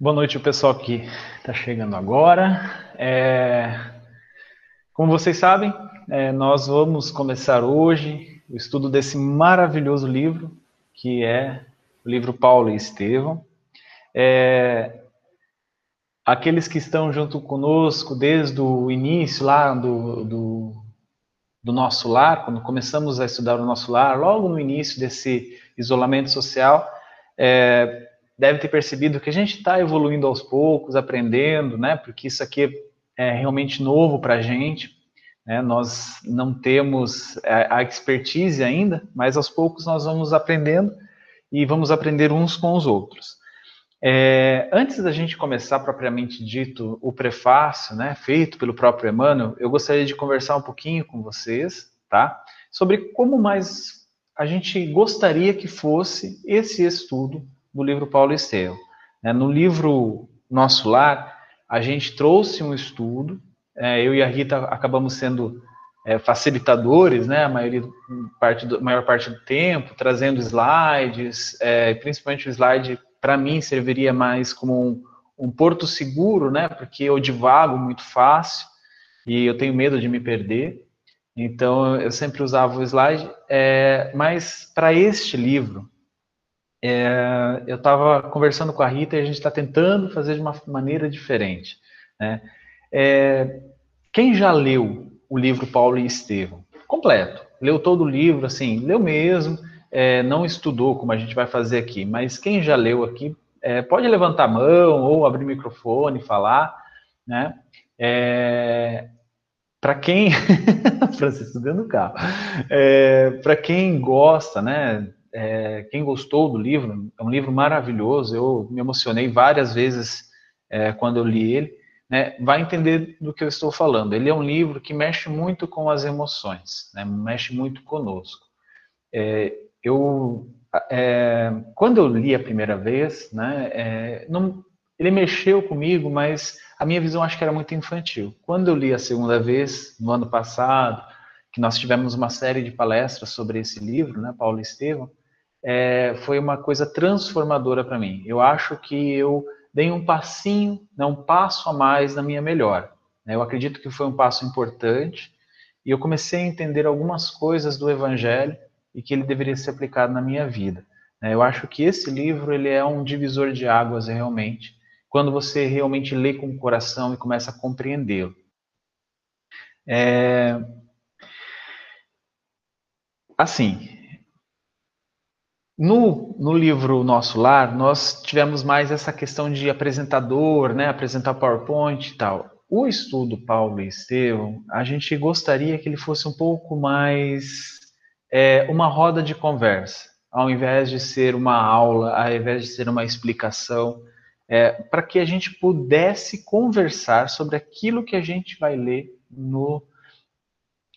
Boa noite, o pessoal que está chegando agora. É... Como vocês sabem, é, nós vamos começar hoje o estudo desse maravilhoso livro, que é o livro Paulo e Estevão. É... Aqueles que estão junto conosco desde o início lá do, do, do nosso lar, quando começamos a estudar o nosso lar, logo no início desse isolamento social, é, deve ter percebido que a gente está evoluindo aos poucos, aprendendo, né? Porque isso aqui é realmente novo para a gente. Né? Nós não temos a expertise ainda, mas aos poucos nós vamos aprendendo e vamos aprender uns com os outros. É, antes da gente começar propriamente dito o prefácio, né, feito pelo próprio Emmanuel, eu gostaria de conversar um pouquinho com vocês, tá, sobre como mais a gente gostaria que fosse esse estudo do livro Paulo Estevão. É, no livro Nosso Lar, a gente trouxe um estudo, é, eu e a Rita acabamos sendo é, facilitadores, né, a maioria, parte do, maior parte do tempo, trazendo slides, é, principalmente o slide, para mim, serviria mais como um, um porto seguro, né, porque eu divago muito fácil e eu tenho medo de me perder, então eu sempre usava o slide, é, mas para este livro, é, eu estava conversando com a Rita e a gente está tentando fazer de uma maneira diferente. Né? É, quem já leu o livro Paulo e Estevão? Completo. Leu todo o livro, assim, leu mesmo, é, não estudou como a gente vai fazer aqui, mas quem já leu aqui, é, pode levantar a mão ou abrir o microfone e falar, né? É, para quem Francisco dentro do carro é, para quem gosta né é, quem gostou do livro, é um livro maravilhoso, eu me emocionei várias vezes é, quando eu li ele, né, vai entender do que eu estou falando. Ele é um livro que mexe muito com as emoções, né, mexe muito conosco. É, eu, é, quando eu li a primeira vez, né, é, não, ele mexeu comigo, mas a minha visão acho que era muito infantil. Quando eu li a segunda vez, no ano passado, que nós tivemos uma série de palestras sobre esse livro, né, Paulo Estevam, é, foi uma coisa transformadora para mim. Eu acho que eu dei um passinho, né, um passo a mais na minha melhora. Né? Eu acredito que foi um passo importante e eu comecei a entender algumas coisas do Evangelho e que ele deveria ser aplicado na minha vida. Né? Eu acho que esse livro ele é um divisor de águas realmente, quando você realmente lê com o coração e começa a compreendê-lo. É... Assim, no, no livro Nosso Lar, nós tivemos mais essa questão de apresentador, né, apresentar PowerPoint e tal. O estudo Paulo e Estevão, a gente gostaria que ele fosse um pouco mais é, uma roda de conversa, ao invés de ser uma aula, ao invés de ser uma explicação, é, para que a gente pudesse conversar sobre aquilo que a gente vai ler no,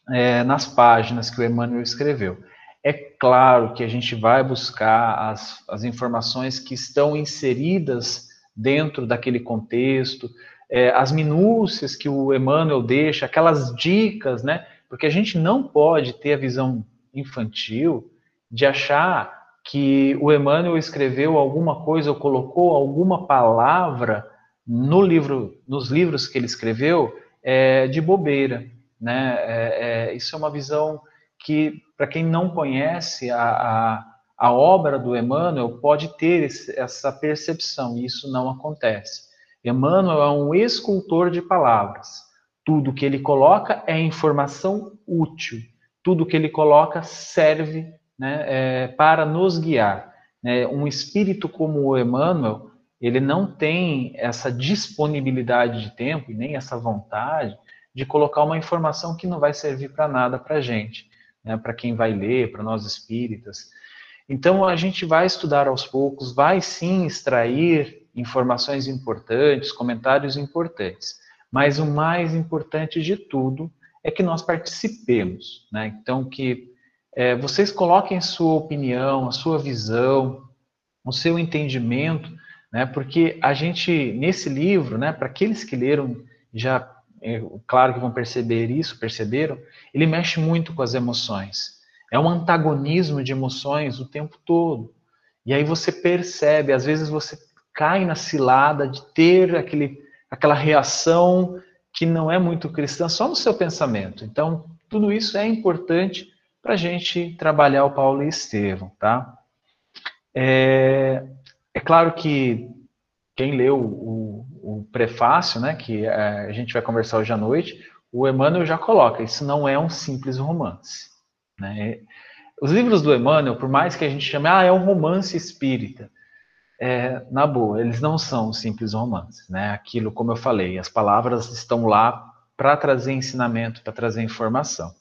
é, nas páginas que o Emmanuel escreveu. É claro que a gente vai buscar as, as informações que estão inseridas dentro daquele contexto, é, as minúcias que o Emmanuel deixa, aquelas dicas, né? Porque a gente não pode ter a visão infantil de achar que o Emmanuel escreveu alguma coisa ou colocou alguma palavra no livro, nos livros que ele escreveu é, de bobeira, né? É, é, isso é uma visão que, para quem não conhece a, a, a, obra do Emmanuel, pode ter esse, essa percepção, e isso não acontece. Emmanuel é um escultor de palavras. Tudo que ele coloca é informação útil. Tudo que ele coloca serve né, é, para nos guiar. Né? Um espírito como o Emmanuel, ele não tem essa disponibilidade de tempo e nem essa vontade de colocar uma informação que não vai servir para nada para a gente né, para quem vai ler, para nós espíritas. Então, a gente vai estudar aos poucos, vai sim extrair informações importantes, comentários importantes, mas o mais importante de tudo é que nós participemos. Né? Então, que é, vocês coloquem sua opinião, a sua visão, o seu entendimento, né? porque a gente, nesse livro, né, para aqueles que leram já é, claro que vão perceber isso, perceberam, ele mexe muito com as emoções. É um antagonismo de emoções o tempo todo. E aí você percebe, às vezes você cai na cilada de ter aquele, aquela reação que não é muito cristã só no seu pensamento. Então, tudo isso é importante para a gente trabalhar o Paulo e Estevão, tá? É, é claro que quem leu o, o prefácio, né, que é, a gente vai conversar hoje à noite, o Emmanuel já coloca, isso não é um simples romance. Né? Os livros do Emmanuel, por mais que a gente chame, ah, é um romance espírita, é, na boa, eles não são simples romances, né? Aquilo, como eu falei, as palavras estão lá para trazer ensinamento, para trazer informação.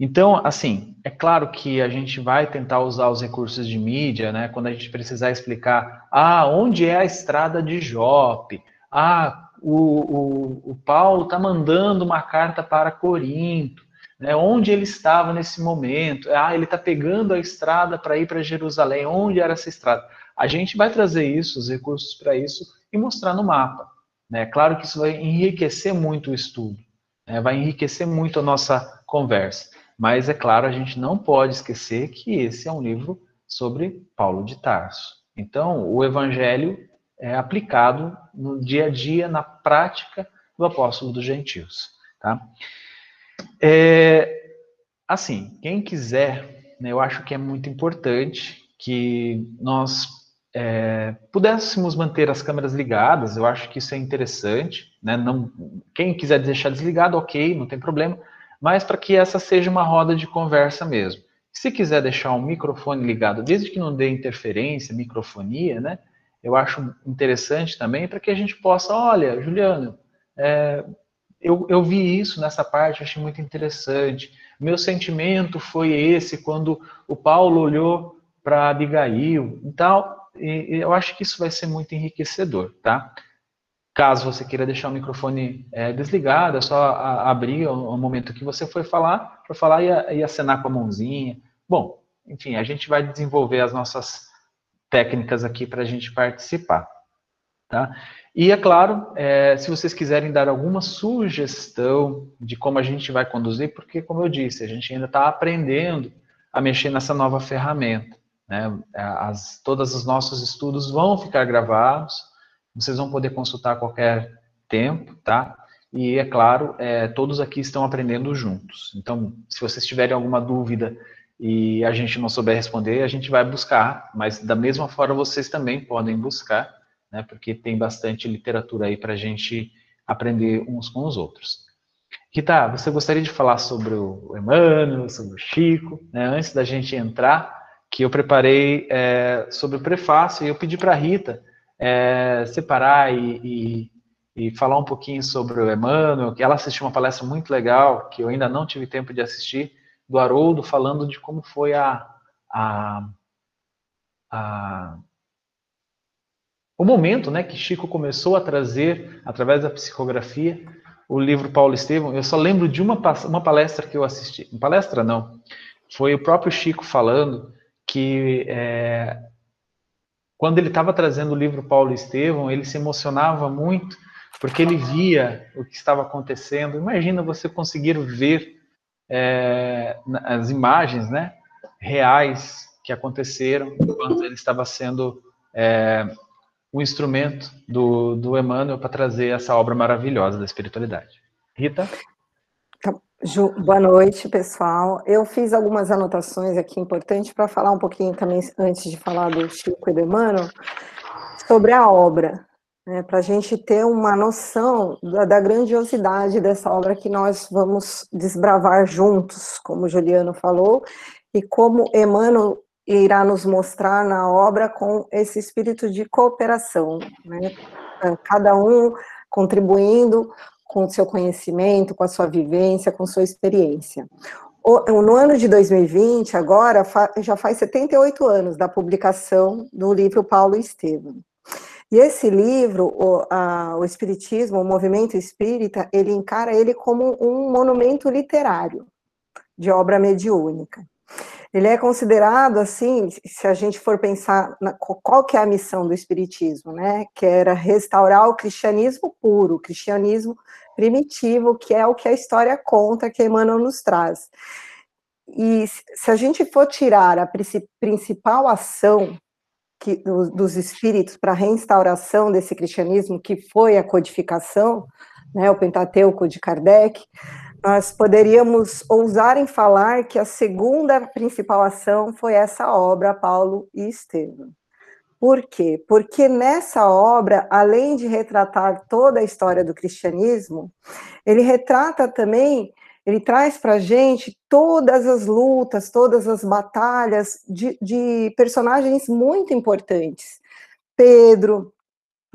Então, assim, é claro que a gente vai tentar usar os recursos de mídia, né? Quando a gente precisar explicar, ah, onde é a estrada de Jope? Ah, o, o, o Paulo está mandando uma carta para Corinto, né? Onde ele estava nesse momento? Ah, ele está pegando a estrada para ir para Jerusalém. Onde era essa estrada? A gente vai trazer isso, os recursos para isso, e mostrar no mapa. Né? Claro que isso vai enriquecer muito o estudo, né? vai enriquecer muito a nossa conversa. Mas, é claro, a gente não pode esquecer que esse é um livro sobre Paulo de Tarso. Então, o Evangelho é aplicado no dia a dia, na prática do apóstolo dos gentios. Tá? É, assim, quem quiser, né, eu acho que é muito importante que nós é, pudéssemos manter as câmeras ligadas, eu acho que isso é interessante, né? Não, quem quiser deixar desligado, ok, não tem problema, mas para que essa seja uma roda de conversa mesmo. Se quiser deixar um microfone ligado, desde que não dê interferência, microfonia, né? Eu acho interessante também para que a gente possa, olha, Juliano, é, eu, eu vi isso nessa parte, achei muito interessante. Meu sentimento foi esse quando o Paulo olhou para Abigail. Então, e eu acho que isso vai ser muito enriquecedor, tá? Caso você queira deixar o microfone é, desligado, é só a, abrir o, o, momento que você for falar, para falar e, e acenar com a mãozinha. Bom, enfim, a gente vai desenvolver as nossas técnicas aqui para a gente participar, tá? E é claro, é, se vocês quiserem dar alguma sugestão de como a gente vai conduzir, porque como eu disse, a gente ainda está aprendendo a mexer nessa nova ferramenta. Né? As, todos os nossos estudos vão ficar gravados, vocês vão poder consultar a qualquer tempo, tá? E é claro, é, todos aqui estão aprendendo juntos. Então, se vocês tiverem alguma dúvida e a gente não souber responder, a gente vai buscar, mas da mesma forma vocês também podem buscar, né? Porque tem bastante literatura aí para a gente aprender uns com os outros. Rita, você gostaria de falar sobre o Emmanuel, sobre o Chico, né? Antes da gente entrar que eu preparei é, sobre o prefácio e eu pedi para a Rita é, separar e, e, e, falar um pouquinho sobre o Emmanuel, que ela assistiu uma palestra muito legal, que eu ainda não tive tempo de assistir, do Haroldo, falando de como foi a, a, a o momento né, que Chico começou a trazer, através da psicografia, o livro Paulo Estevam. Eu só lembro de uma, uma palestra que eu assisti. Palestra não. Foi o próprio Chico falando que é, quando ele estava trazendo o livro Paulo Estevão, ele se emocionava muito porque ele via o que estava acontecendo. Imagina você conseguir ver é, as imagens, né, reais que aconteceram enquanto ele estava sendo é, um instrumento do, do Emmanuel para trazer essa obra maravilhosa da espiritualidade. Rita? Ju, boa noite, pessoal. Eu fiz algumas anotações aqui importantes para falar um pouquinho também, antes de falar do Chico e do Emmanuel, sobre a obra, né, para a gente ter uma noção da, da, grandiosidade dessa obra que nós vamos desbravar juntos, como Juliano falou, e como Emmanuel irá nos mostrar na obra com esse espírito de cooperação, né, cada um contribuindo com o seu conhecimento, com a sua vivência, com sua experiência. No ano de 2020, agora, já faz 78 anos da publicação do livro Paulo Estevam. E esse livro, o, a, o Espiritismo, o movimento espírita, ele encara ele como um monumento literário de obra mediúnica. Ele é considerado, assim, se a gente for pensar na, qual que é a missão do Espiritismo, né, que era restaurar o cristianismo puro, o cristianismo primitivo, que é o que a história conta, que Emmanuel nos traz. E se a gente for tirar a principal ação que, dos espíritos para a reinstauração desse cristianismo, que foi a codificação, né, o Pentateuco de Kardec, nós poderíamos ousar em falar que a segunda principal ação foi essa obra, Paulo e Estevão. Por quê? Porque nessa obra, além de retratar toda a história do cristianismo, ele retrata também, ele traz para a gente todas as lutas, todas as batalhas de, de personagens muito importantes. Pedro,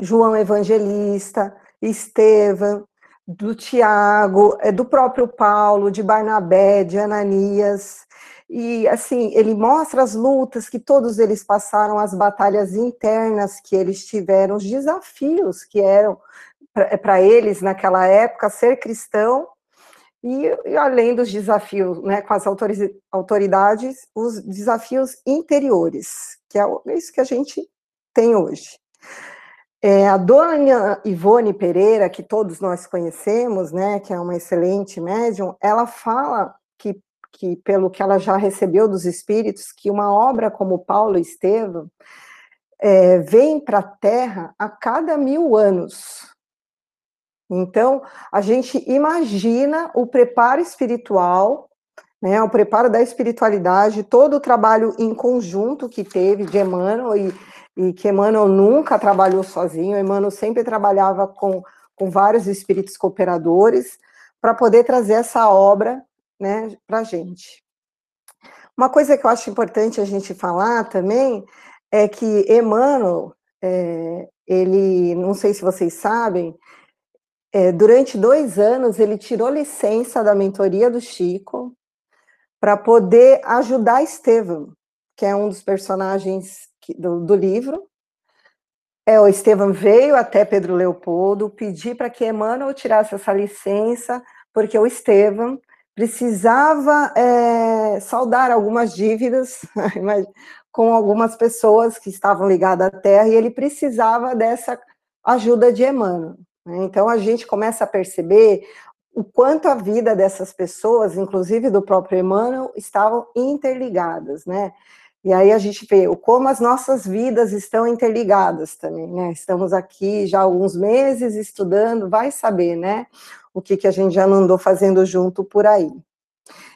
João Evangelista, Estevão, do Tiago, é, do próprio Paulo, de Barnabé, de Ananias, e assim, ele mostra as lutas que todos eles passaram, as batalhas internas que eles tiveram, os desafios que eram para eles naquela época ser cristão, e, e, além dos desafios né, com as autoridades, os desafios interiores, que é isso que a gente tem hoje. É, a dona Ivone Pereira, que todos nós conhecemos, né, que é uma excelente médium, ela fala que, que, pelo que ela já recebeu dos espíritos, que uma obra como Paulo Estevam é, vem para a Terra a cada mil anos. Então, a gente imagina o preparo espiritual, né, o preparo da espiritualidade, todo o trabalho em conjunto que teve de Emmanuel e e que Emmanuel nunca trabalhou sozinho, Emmanuel sempre trabalhava com, com vários espíritos cooperadores para poder trazer essa obra né, para a gente. Uma coisa que eu acho importante a gente falar também é que Emmanuel, é, ele, não sei se vocês sabem, é, durante dois anos ele tirou licença da mentoria do Chico para poder ajudar Estevam, que é um dos personagens do, do livro. É, o Estevam veio até Pedro Leopoldo pedir para que Emmanuel tirasse essa licença, porque o Estevam precisava é, saldar algumas dívidas com algumas pessoas que estavam ligadas à terra e ele precisava dessa ajuda de Emmanuel. Né? Então a gente começa a perceber o quanto a vida dessas pessoas, inclusive do próprio Emmanuel, estavam interligadas, né? E aí a gente vê como as nossas vidas estão interligadas também, né? Estamos aqui já há alguns meses estudando, vai saber, né? O que, que a gente já não andou fazendo junto por aí.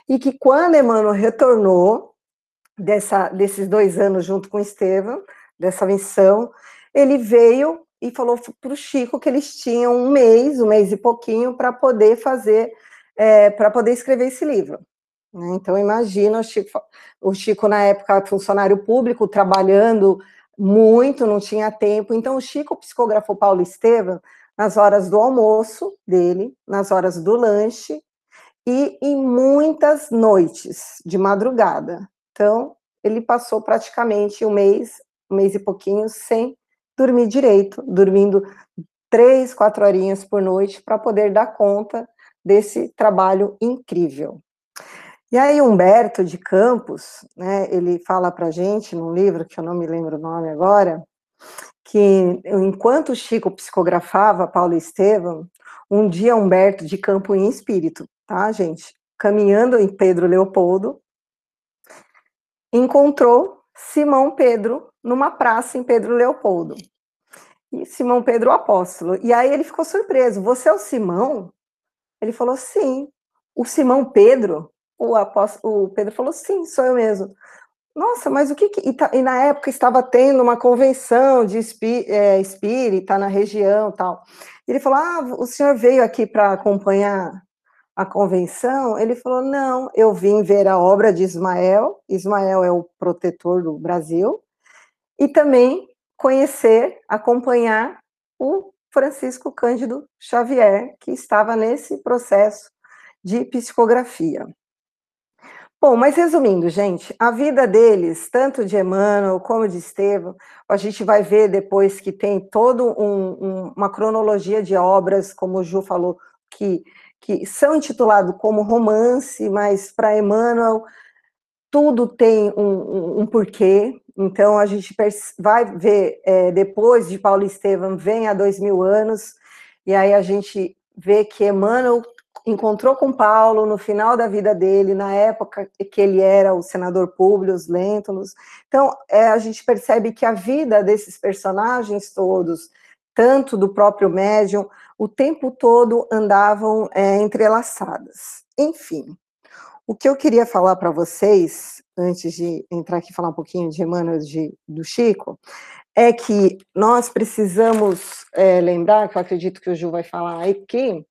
E que quando Emmanuel retornou dessa, desses dois anos junto com Estevam, dessa missão, ele veio e falou para o Chico que eles tinham um mês, um mês e pouquinho, para poder fazer, é, para poder escrever esse livro. Né? Então, imagina o Chico, o Chico, na época, funcionário público, trabalhando muito, não tinha tempo. Então, o Chico psicografou Paulo Estevam nas horas do almoço dele, nas horas do lanche e em muitas noites, de madrugada. Então, ele passou praticamente um mês, um mês e pouquinho, sem dormir direito, dormindo três, quatro horinhas por noite para poder dar conta desse trabalho incrível. E aí Humberto de Campos, né, ele fala para gente num livro que eu não me lembro o nome agora, que enquanto Chico psicografava Paulo Estevam, um dia Humberto de Campo em espírito, tá, gente, caminhando em Pedro Leopoldo, encontrou Simão Pedro numa praça em Pedro Leopoldo. E Simão Pedro o apóstolo. E aí ele ficou surpreso. Você é o Simão? Ele falou: sim. O Simão Pedro o, apóstolo, o Pedro falou: sim, sou eu mesmo. Nossa, mas o que. que... E, tá, e, na época estava tendo uma convenção de espí, é, espírita na região tal. Ele falou: ah, o senhor veio aqui para acompanhar a convenção? Ele falou: não, eu vim ver a obra de Ismael. Ismael é o protetor do Brasil. E também conhecer, acompanhar o Francisco Cândido Xavier, que estava nesse processo de psicografia. Bom, mas resumindo, gente, a vida deles, tanto de Emmanuel como de Estevão, a gente vai ver depois que tem toda um, um, uma cronologia de obras, como o Ju falou, que, que são intitulados como romance, mas para Emmanuel tudo tem um, um, porquê. Então a gente vai ver é, depois de Paulo Estevam, vem há dois mil anos, e aí a gente vê que Emmanuel encontrou com Paulo no final da vida dele, na época que ele era o senador Públio Lentulus. Então, é, a gente percebe que a vida desses personagens todos, tanto do próprio médium, o tempo todo andavam é, entrelaçadas. Enfim, o que eu queria falar para vocês, antes de entrar aqui e falar um pouquinho de Emmanuel de, do Chico, é que nós precisamos é, lembrar, que eu acredito que o Ju vai falar aqui,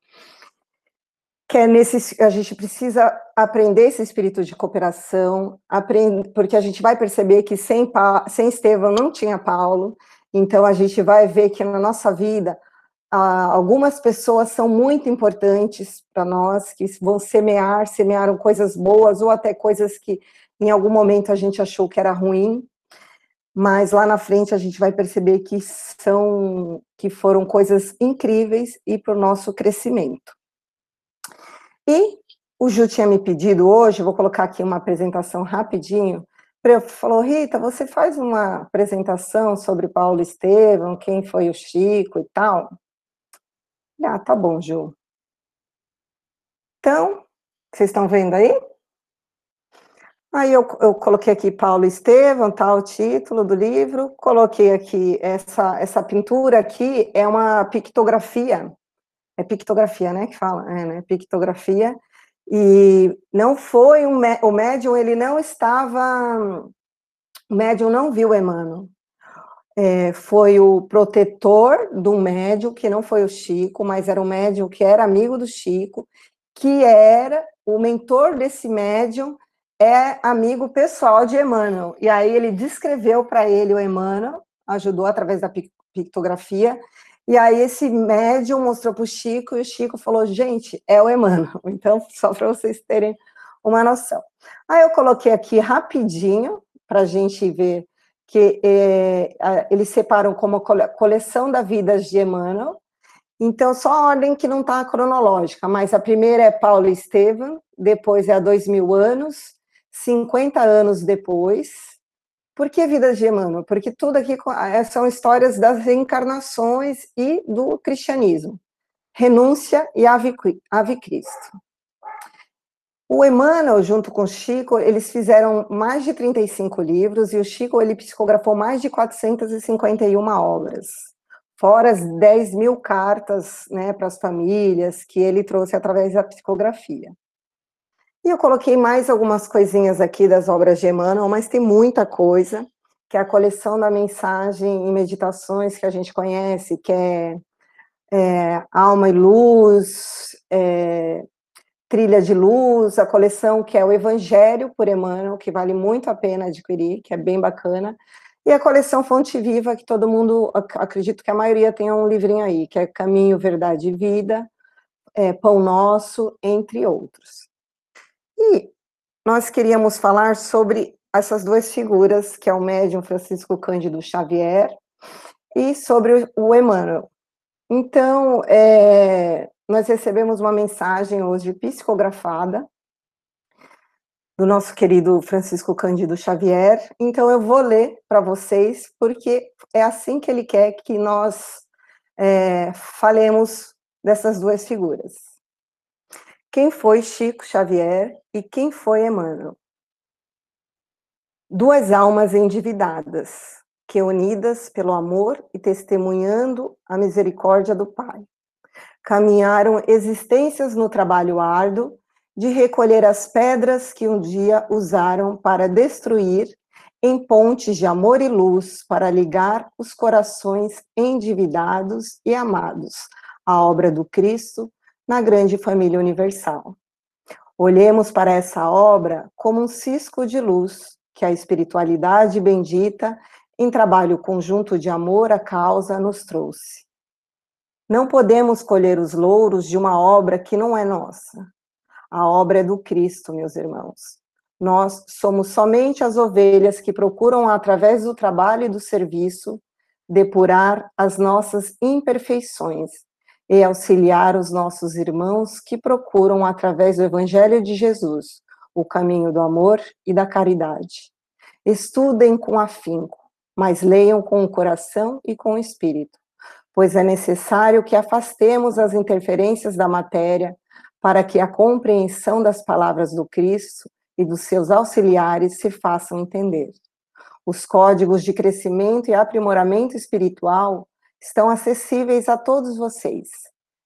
que é nesse, a gente precisa aprender esse espírito de cooperação, aprend, porque a gente vai perceber que sem, sem Estevão não tinha Paulo, então a gente vai ver que na nossa vida algumas pessoas são muito importantes para nós, que vão semear, semearam coisas boas ou até coisas que em algum momento a gente achou que era ruim, mas lá na frente a gente vai perceber que são que foram coisas incríveis e para o nosso crescimento. E o Ju tinha me pedido hoje, vou colocar aqui uma apresentação rapidinho, falou, Rita, você faz uma apresentação sobre Paulo Estevam, quem foi o Chico e tal? Ah, tá bom, Ju. Então, vocês estão vendo aí? Aí eu, eu coloquei aqui Paulo Estevam, tá o título do livro, coloquei aqui essa, essa pintura aqui, é uma pictografia, é pictografia, né, que fala, é, né, pictografia, e não foi, um, o médium, ele não estava, o médium não viu Emmanuel, é, foi o protetor do médium, que não foi o Chico, mas era um médium que era amigo do Chico, que era o mentor desse médium, é amigo pessoal de Emmanuel. E aí ele descreveu para ele o Emmanuel, ajudou através da pictografia, e aí esse médium mostrou para o Chico, e o Chico falou, gente, é o Emmanuel. Então, só para vocês terem uma noção. Aí eu coloquei aqui rapidinho, para a gente ver que é, eles separam como coleção da vida de Emmanuel, então, só a ordem que não está cronológica, mas a primeira é Paulo Estevam, depois é a dois mil anos, 50 anos depois. Por que Vida de Emmanuel? Porque tudo aqui é, são histórias das reencarnações e do cristianismo. Renúncia e Ave, Ave Cristo. O Emmanuel, junto com o Chico, eles fizeram mais de 35 livros e o Chico ele psicografou mais de 451 obras, fora as 10 mil cartas né, para as famílias que ele trouxe através da psicografia. E eu coloquei mais algumas coisinhas aqui das obras de Emmanuel, mas tem muita coisa, que é a coleção da mensagem e meditações que a gente conhece, que é, é Alma e Luz, é, Trilha de Luz, a coleção que é o Evangelho por Emmanuel, que vale muito a pena adquirir, que é bem bacana, e a coleção Fonte Viva, que todo mundo, acredito que a maioria tenha um livrinho aí, que é Caminho, Verdade e Vida, é, Pão Nosso, entre outros. E nós queríamos falar sobre essas duas figuras, que é o médium Francisco Cândido Xavier e sobre o Emmanuel. Então, é, nós recebemos uma mensagem hoje psicografada do nosso querido Francisco Cândido Xavier. Então, eu vou ler para vocês, porque é assim que ele quer que nós é, falemos dessas duas figuras. Quem foi Chico Xavier e quem foi Emmanuel? Duas almas endividadas, que unidas pelo amor e testemunhando a misericórdia do Pai, caminharam existências no trabalho árduo de recolher as pedras que um dia usaram para destruir em pontes de amor e luz para ligar os corações endividados e amados à obra do Cristo na grande família universal. Olhemos para essa obra como um cisco de luz que a espiritualidade bendita, em trabalho conjunto de amor à causa, nos trouxe. Não podemos colher os louros de uma obra que não é nossa. A obra é do Cristo, meus irmãos. Nós somos somente as ovelhas que procuram, através do trabalho e do serviço, depurar as nossas imperfeições e auxiliar os nossos irmãos que procuram, através do Evangelho de Jesus, o caminho do amor e da caridade. Estudem com afinco, mas leiam com o coração e com o espírito, pois é necessário que afastemos as interferências da matéria para que a compreensão das palavras do Cristo e dos seus auxiliares se façam entender. Os códigos de crescimento e aprimoramento espiritual estão acessíveis a todos vocês.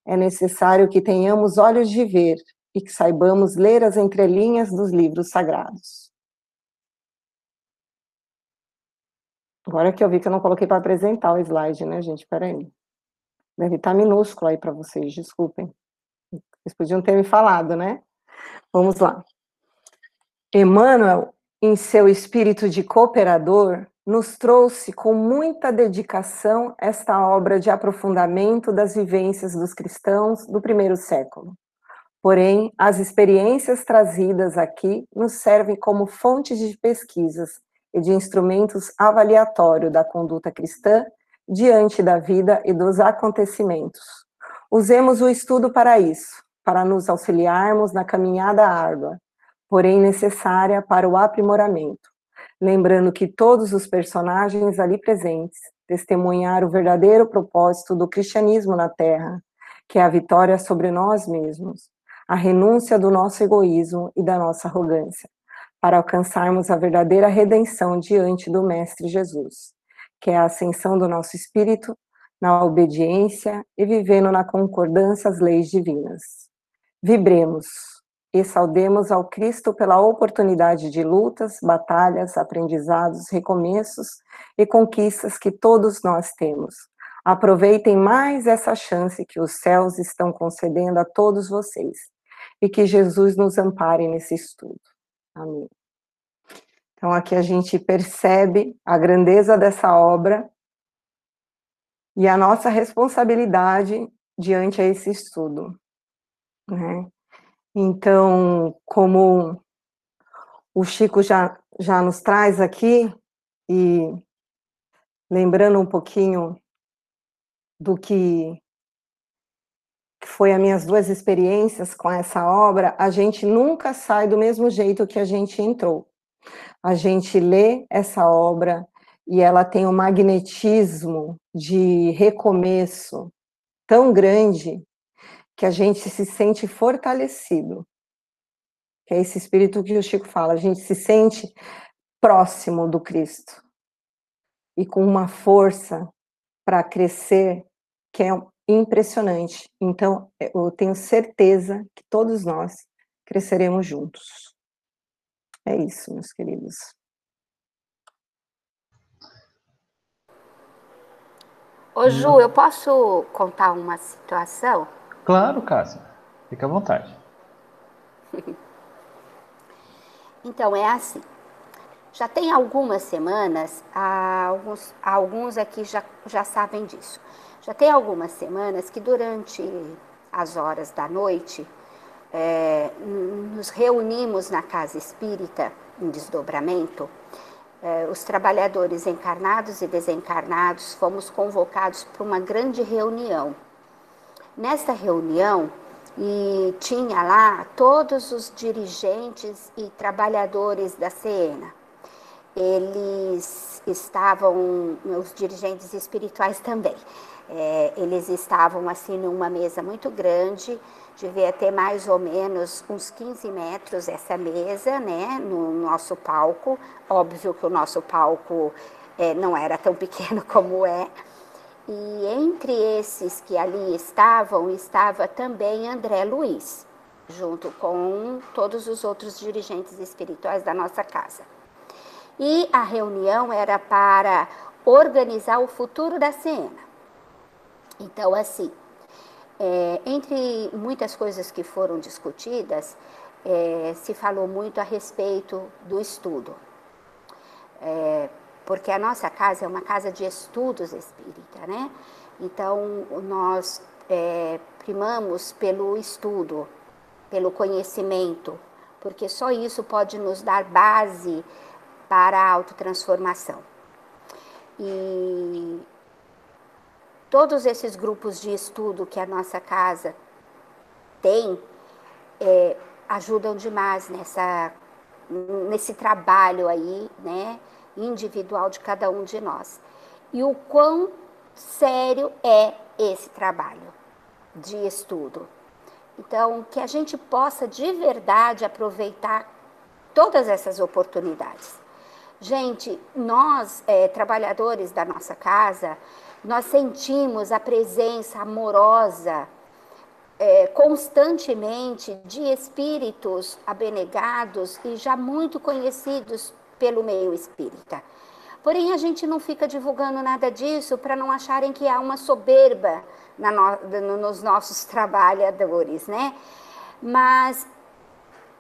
É necessário que tenhamos olhos de ver e que saibamos ler as entrelinhas dos livros sagrados. Agora que eu vi que eu não coloquei para apresentar o slide, né, gente? Peraí. Deve estar minúsculo aí para vocês, desculpem. Vocês podiam ter me falado, né? Vamos lá. Emmanuel, em seu espírito de cooperador, nos trouxe com muita dedicação esta obra de aprofundamento das vivências dos cristãos do primeiro século. Porém, as experiências trazidas aqui nos servem como fontes de pesquisas e de instrumentos avaliatório da conduta cristã diante da vida e dos acontecimentos. Usemos o estudo para isso, para nos auxiliarmos na caminhada árdua, porém necessária para o aprimoramento. Lembrando que todos os personagens ali presentes testemunharam o verdadeiro propósito do cristianismo na Terra, que é a vitória sobre nós mesmos, a renúncia do nosso egoísmo e da nossa arrogância, para alcançarmos a verdadeira redenção diante do Mestre Jesus, que é a ascensão do nosso espírito na obediência e vivendo na concordância às leis divinas. Vibremos e saudemos ao Cristo pela oportunidade de lutas, batalhas, aprendizados, recomeços e conquistas que todos nós temos. Aproveitem mais essa chance que os céus estão concedendo a todos vocês e que Jesus nos ampare nesse estudo. Amém. Então, aqui a gente percebe a grandeza dessa obra e a nossa responsabilidade diante a esse estudo. Né? Então, como o Chico já, já nos traz aqui, e lembrando um pouquinho do que foi as minhas duas experiências com essa obra, a gente nunca sai do mesmo jeito que a gente entrou. A gente lê essa obra e ela tem um magnetismo de recomeço tão grande que a gente se sente fortalecido. Que é esse espírito que o Chico fala, a gente se sente próximo do Cristo e com uma força para crescer que é impressionante. Então, eu tenho certeza que todos nós cresceremos juntos. É isso, meus queridos. Ô Ju, eu posso contar uma situação? Claro, Cássia. Fica à vontade. então, é assim. Já tem algumas semanas, alguns, alguns aqui já, já sabem disso. Já tem algumas semanas que durante as horas da noite é, nos reunimos na casa espírita em desdobramento. É, os trabalhadores encarnados e desencarnados fomos convocados para uma grande reunião. Nesta reunião, e tinha lá todos os dirigentes e trabalhadores da Siena. Eles estavam, os dirigentes espirituais também, é, eles estavam assim numa mesa muito grande, devia ter mais ou menos uns 15 metros essa mesa, né, no nosso palco. Óbvio que o nosso palco é, não era tão pequeno como é. E entre esses que ali estavam, estava também André Luiz, junto com todos os outros dirigentes espirituais da nossa casa. E a reunião era para organizar o futuro da cena. Então, assim, é, entre muitas coisas que foram discutidas, é, se falou muito a respeito do estudo. É, porque a nossa casa é uma casa de estudos espírita, né? Então, nós é, primamos pelo estudo, pelo conhecimento, porque só isso pode nos dar base para a autotransformação. E todos esses grupos de estudo que a nossa casa tem é, ajudam demais nessa, nesse trabalho aí, né, individual de cada um de nós. E o quão sério é esse trabalho de estudo. Então, que a gente possa de verdade aproveitar todas essas oportunidades. Gente, nós, é, trabalhadores da nossa casa, nós sentimos a presença amorosa é, constantemente de espíritos abnegados e já muito conhecidos pelo meio espírita. Porém, a gente não fica divulgando nada disso para não acharem que há uma soberba no, nos nossos trabalhadores, né? Mas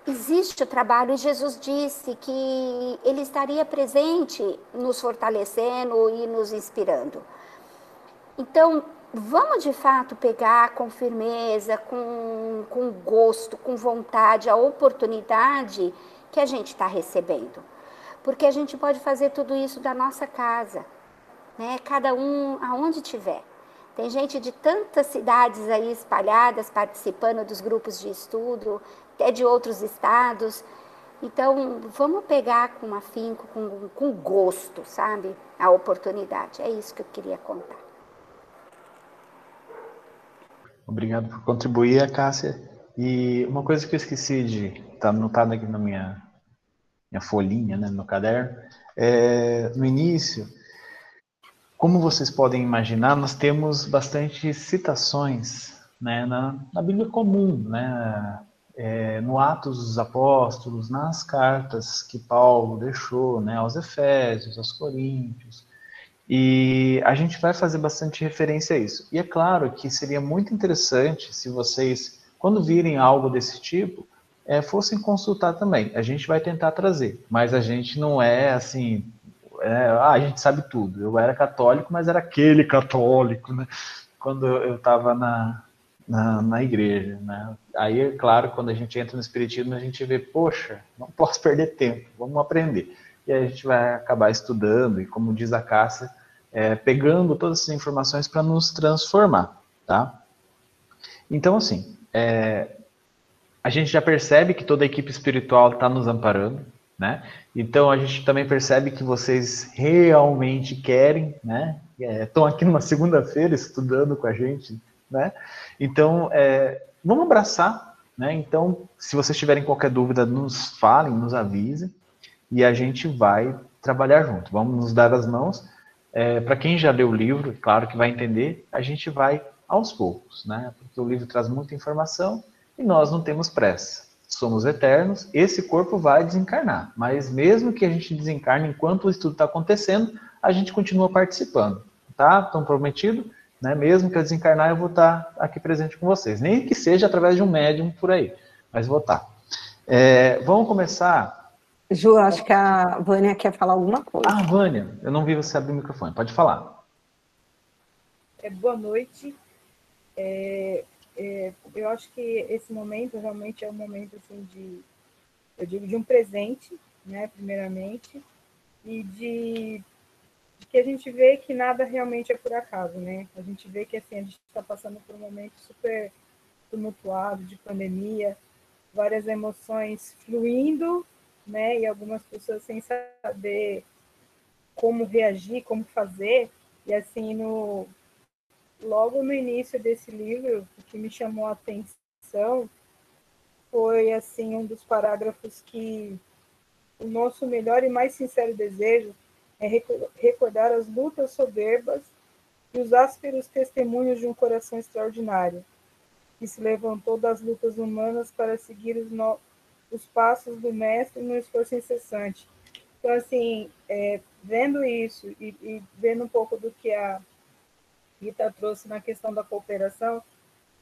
existe o trabalho e Jesus disse que ele estaria presente nos fortalecendo e nos inspirando. Então, vamos de fato pegar com firmeza, com, com gosto, com vontade a oportunidade que a gente está recebendo. Porque a gente pode fazer tudo isso da nossa casa, né? cada um aonde tiver. Tem gente de tantas cidades aí espalhadas participando dos grupos de estudo, até de outros estados. Então, vamos pegar com afinco, com, com gosto, sabe? A oportunidade. É isso que eu queria contar. Obrigado por contribuir, Cássia. E uma coisa que eu esqueci de estar tá anotado aqui na minha, minha folhinha, né, no caderno, é, no início, como vocês podem imaginar, nós temos bastante citações né, na, na Bíblia comum, né, é, no Atos dos Apóstolos, nas cartas que Paulo deixou né, aos Efésios, aos Coríntios, e a gente vai fazer bastante referência a isso. E é claro que seria muito interessante se vocês, quando virem algo desse tipo, é, fossem consultar também. A gente vai tentar trazer, mas a gente não é assim. É, ah, a gente sabe tudo. Eu era católico, mas era aquele católico, né? Quando eu estava na, na, na, igreja, né? Aí, é claro, quando a gente entra no Espiritismo, a gente vê, poxa, não posso perder tempo, vamos aprender. E aí a gente vai acabar estudando, e como diz a Cássia, é, pegando todas essas informações para nos transformar, tá? Então, assim, é, a gente já percebe que toda a equipe espiritual está nos amparando, né? Então, a gente também percebe que vocês realmente querem, né? Estão é, aqui numa segunda-feira estudando com a gente, né? Então, é, vamos abraçar, né? Então, se vocês tiverem qualquer dúvida, nos falem, nos avisem, e a gente vai trabalhar junto. Vamos nos dar as mãos é, para quem já leu o livro, claro que vai entender, a gente vai aos poucos, né? Porque o livro traz muita informação e nós não temos pressa. Somos eternos, esse corpo vai desencarnar, mas mesmo que a gente desencarne enquanto o estudo está acontecendo, a gente continua participando, tá? Estão prometido? Né? Mesmo que eu desencarnar, eu vou estar tá aqui presente com vocês. Nem que seja através de um médium por aí, mas vou estar. Tá. É, vamos começar Ju, acho que a Vânia quer falar alguma coisa. Ah, Vânia, eu não vi você abrir o microfone. Pode falar. É, boa noite. É, é, eu acho que esse momento realmente é um momento assim de, eu digo, de um presente, né, primeiramente, e de, de que a gente vê que nada realmente é por acaso, né? A gente vê que assim a gente está passando por um momento super tumultuado de pandemia, várias emoções fluindo né? E algumas pessoas sem saber como reagir, como fazer. E assim, no logo no início desse livro, o que me chamou a atenção foi assim um dos parágrafos que o nosso melhor e mais sincero desejo é recordar as lutas soberbas e os ásperos testemunhos de um coração extraordinário, que se levantou das lutas humanas para seguir os, no os passos do mestre no esforço incessante. Então, assim, é, vendo isso e, e, vendo um pouco do que a Rita trouxe na questão da cooperação,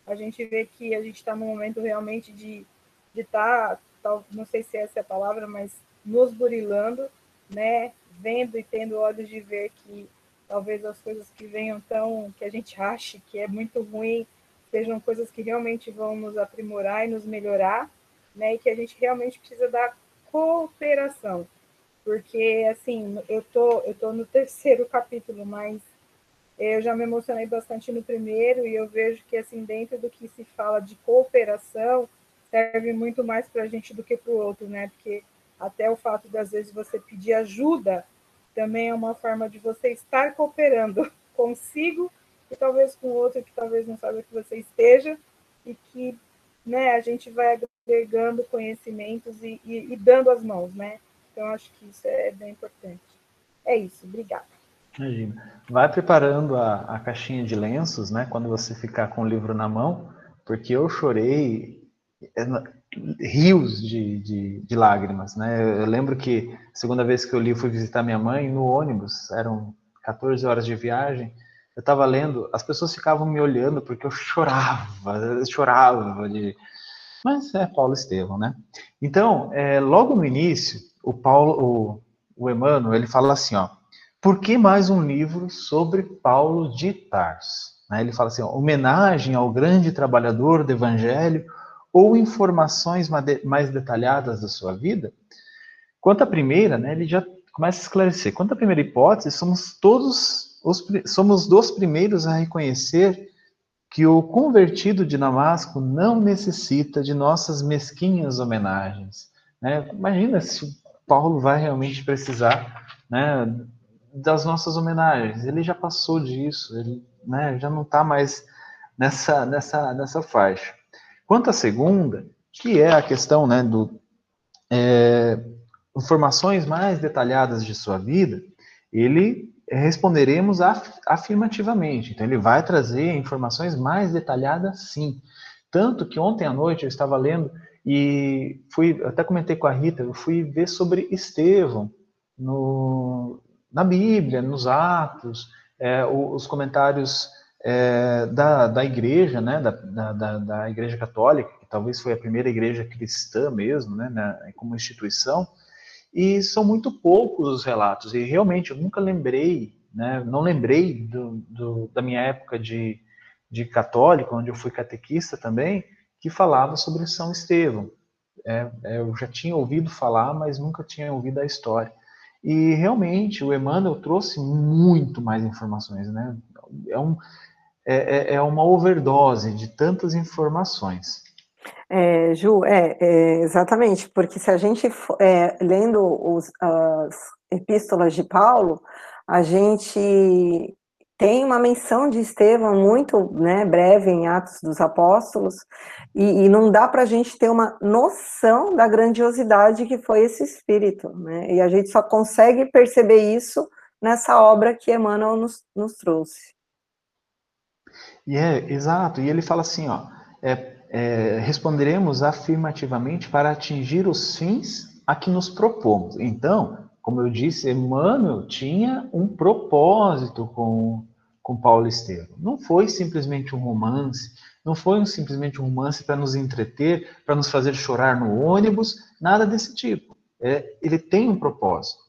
a gente vê que a gente está no momento realmente de estar, tá, não sei se essa é a palavra, mas nos burilando, né? Vendo e tendo olhos de ver que talvez as coisas que venham tão, que a gente ache que é muito ruim, sejam coisas que realmente vão nos aprimorar e nos melhorar, né? E que a gente realmente precisa da cooperação, porque assim eu tô eu tô no terceiro capítulo, mas eu já me emocionei bastante no primeiro e eu vejo que assim dentro do que se fala de cooperação serve muito mais para a gente do que para o outro, né? Porque até o fato de às vezes você pedir ajuda também é uma forma de você estar cooperando consigo e talvez com outro que talvez não saiba que você esteja e que né, a gente vai agregando conhecimentos e, e, e dando as mãos, né? Então, acho que isso é bem importante. É isso, obrigada. Imagina. Vai preparando a, a caixinha de lenços, né? Quando você ficar com o livro na mão, porque eu chorei é, rios de, de, de, lágrimas, né? Eu lembro que a segunda vez que eu li, fui visitar minha mãe no ônibus, eram 14 horas de viagem. Eu estava lendo, as pessoas ficavam me olhando porque eu chorava, eu chorava de. Mas é Paulo Estevão, né? Então, é, logo no início, o Paulo, o, o Emmanuel, ele fala assim, ó, por que mais um livro sobre Paulo de Tarso? Né? Ele fala assim, ó, homenagem ao grande trabalhador do Evangelho ou informações mais detalhadas da sua vida? Quanto à primeira, né, ele já começa a esclarecer. Quanto à primeira hipótese, somos todos os, somos dos primeiros a reconhecer que o convertido de Damasco não necessita de nossas mesquinhas homenagens. Né? Imagina se Paulo vai realmente precisar né, das nossas homenagens. Ele já passou disso, ele né, já não está mais nessa, nessa, nessa faixa. Quanto à segunda, que é a questão né, do é, informações mais detalhadas de sua vida, ele responderemos afirmativamente. Então, ele vai trazer informações mais detalhadas, sim. Tanto que ontem à noite eu estava lendo e fui, até comentei com a Rita, eu fui ver sobre Estevão no, na Bíblia, nos Atos, é, os comentários é, da, da igreja, né, da, da, da, igreja católica, que talvez foi a primeira igreja cristã mesmo, né, na, como instituição, e são muito poucos os relatos, e realmente eu nunca lembrei, né, não lembrei do, do, da minha época de, de católico, onde eu fui catequista também, que falava sobre São Estevão. É, é, eu já tinha ouvido falar, mas nunca tinha ouvido a história. E realmente o Emmanuel trouxe muito mais informações, né? É, um, é, é, é uma overdose de tantas informações. É, Ju, é, é, exatamente, porque se a gente é, lendo os, as epístolas de Paulo, a gente tem uma menção de Estevão muito né, breve em Atos dos Apóstolos, e, e não dá para a gente ter uma noção da grandiosidade que foi esse espírito, né? E a gente só consegue perceber isso nessa obra que Emmanuel nos, nos trouxe. E é, exato, e ele fala assim, ó, é, é, responderemos afirmativamente para atingir os fins a que nos propomos. Então, como eu disse, Emmanuel tinha um propósito com, com Paulo Estevam. Não foi simplesmente um romance, não foi um, simplesmente um romance para nos entreter, para nos fazer chorar no ônibus, nada desse tipo. É, ele tem um propósito.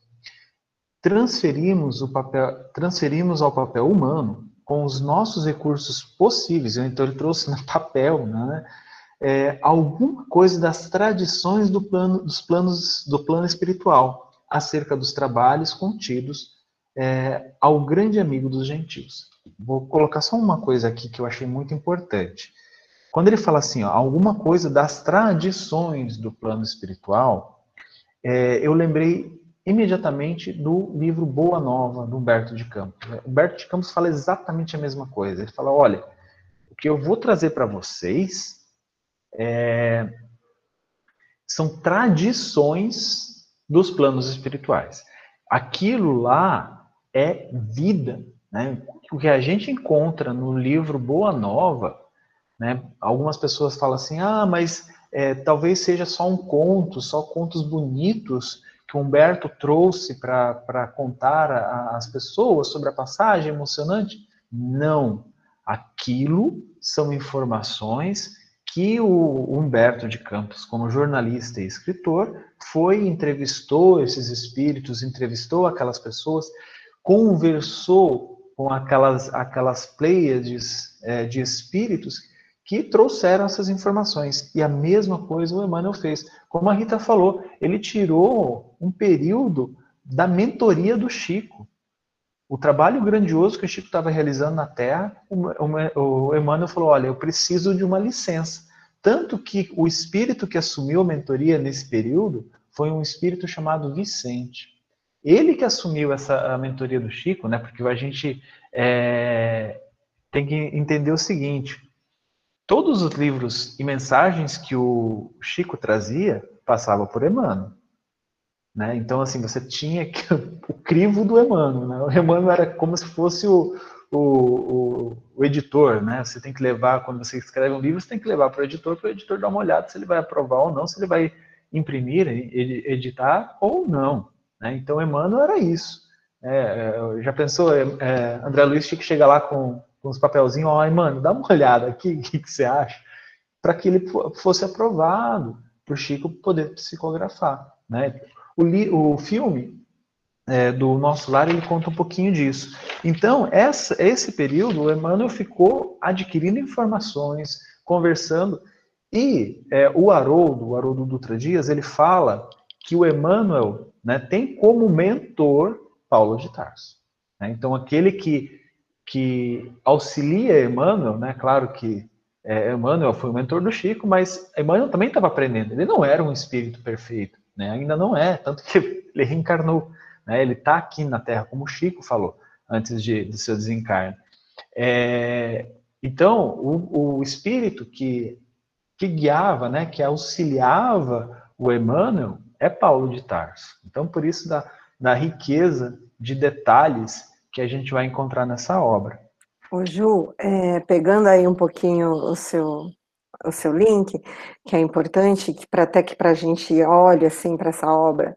Transferimos, o papel, transferimos ao papel humano com os nossos recursos possíveis. Então ele trouxe no papel, né? É, alguma coisa das tradições do plano, dos planos do plano espiritual acerca dos trabalhos contidos é, ao grande amigo dos gentios. Vou colocar só uma coisa aqui que eu achei muito importante. Quando ele fala assim, ó, alguma coisa das tradições do plano espiritual, é, eu lembrei imediatamente do livro Boa Nova, do Humberto de Campos. Humberto de Campos fala exatamente a mesma coisa. Ele fala, olha, o que eu vou trazer para vocês é, são tradições dos planos espirituais. Aquilo lá é vida, né? O que a gente encontra no livro Boa Nova, né? Algumas pessoas falam assim, ah, mas é, talvez seja só um conto, só contos bonitos que Humberto trouxe para contar às pessoas sobre a passagem emocionante. Não, aquilo são informações que o Humberto de Campos, como jornalista e escritor, foi entrevistou esses espíritos, entrevistou aquelas pessoas, conversou com aquelas aquelas pleiades é, de espíritos que trouxeram essas informações. E a mesma coisa o Emmanuel fez. Como a Rita falou, ele tirou um período da mentoria do Chico. O trabalho grandioso que o Chico estava realizando na Terra, o Emmanuel falou: olha, eu preciso de uma licença. Tanto que o espírito que assumiu a mentoria nesse período foi um espírito chamado Vicente. Ele que assumiu essa a mentoria do Chico, né? Porque a gente é, tem que entender o seguinte: todos os livros e mensagens que o Chico trazia passavam por Emmanuel. Né? Então, assim, você tinha que, o crivo do Emmanuel. Né? O Emmanuel era como se fosse o, o, o, o, editor. Né? Você tem que levar, quando você escreve um livro, você tem que levar para o editor, para o editor dar uma olhada se ele vai aprovar ou não, se ele vai imprimir, editar ou não. Né? Então, Emmanuel era isso. É, é já pensou, é, é, André Luiz tinha que chegar lá com, com uns papelzinhos, ó, Emmanuel, dá uma olhada aqui, o que, que você acha? Para que ele fosse aprovado, para o Chico poder psicografar. Né? O, li, o filme é, do Nosso Lar, ele conta um pouquinho disso. Então, essa, esse período, o Emmanuel ficou adquirindo informações, conversando, e é, o Haroldo, o Haroldo Dutra Dias, ele fala que o Emmanuel né, tem como mentor Paulo de Tarso. Né? Então, aquele que, que auxilia Emmanuel, né, claro que é, Emmanuel foi o mentor do Chico, mas Emmanuel também estava aprendendo. Ele não era um espírito perfeito, né? ainda não é, tanto que ele reencarnou. Né? Ele está aqui na Terra, como o Chico falou, antes de, de seu desencarne. É, então, o, o, espírito que, que guiava, né, que auxiliava o Emmanuel, é Paulo de Tarso. Então, por isso, da, da riqueza de detalhes que a gente vai encontrar nessa obra. Ô Ju, é, pegando aí um pouquinho o seu, o seu link, que é importante, que pra, até que para a gente olhe assim para essa obra,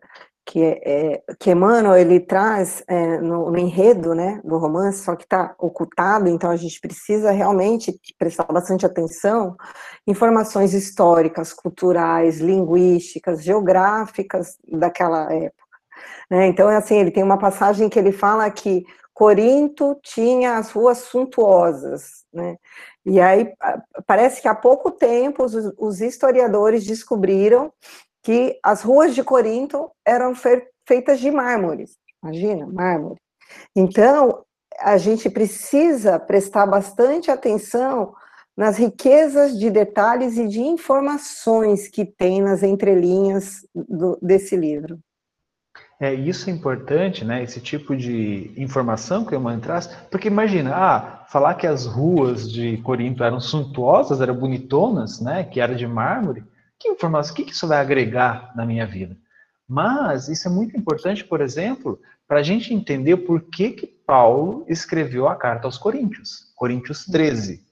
que é, é, que Emmanuel ele traz é, no, no, enredo né, do romance, só que está ocultado, então a gente precisa realmente prestar bastante atenção, informações históricas, culturais, linguísticas, geográficas daquela época. Né? Então, é assim, ele tem uma passagem que ele fala que Corinto tinha as ruas suntuosas, né? E aí parece que há pouco tempo os, os historiadores descobriram que as ruas de Corinto eram feitas de mármore. Imagina, mármore. Então, a gente precisa prestar bastante atenção nas riquezas de detalhes e de informações que tem nas entrelinhas do, desse livro. É, isso é importante, né? Esse tipo de informação que o Emmanuel traz, porque imagina, ah, falar que as ruas de Corinto eram suntuosas, eram bonitonas, né? Que era de mármore, que informação, o que isso vai agregar na minha vida? Mas isso é muito importante, por exemplo, para a gente entender por que, que Paulo escreveu a carta aos Coríntios, Coríntios 13.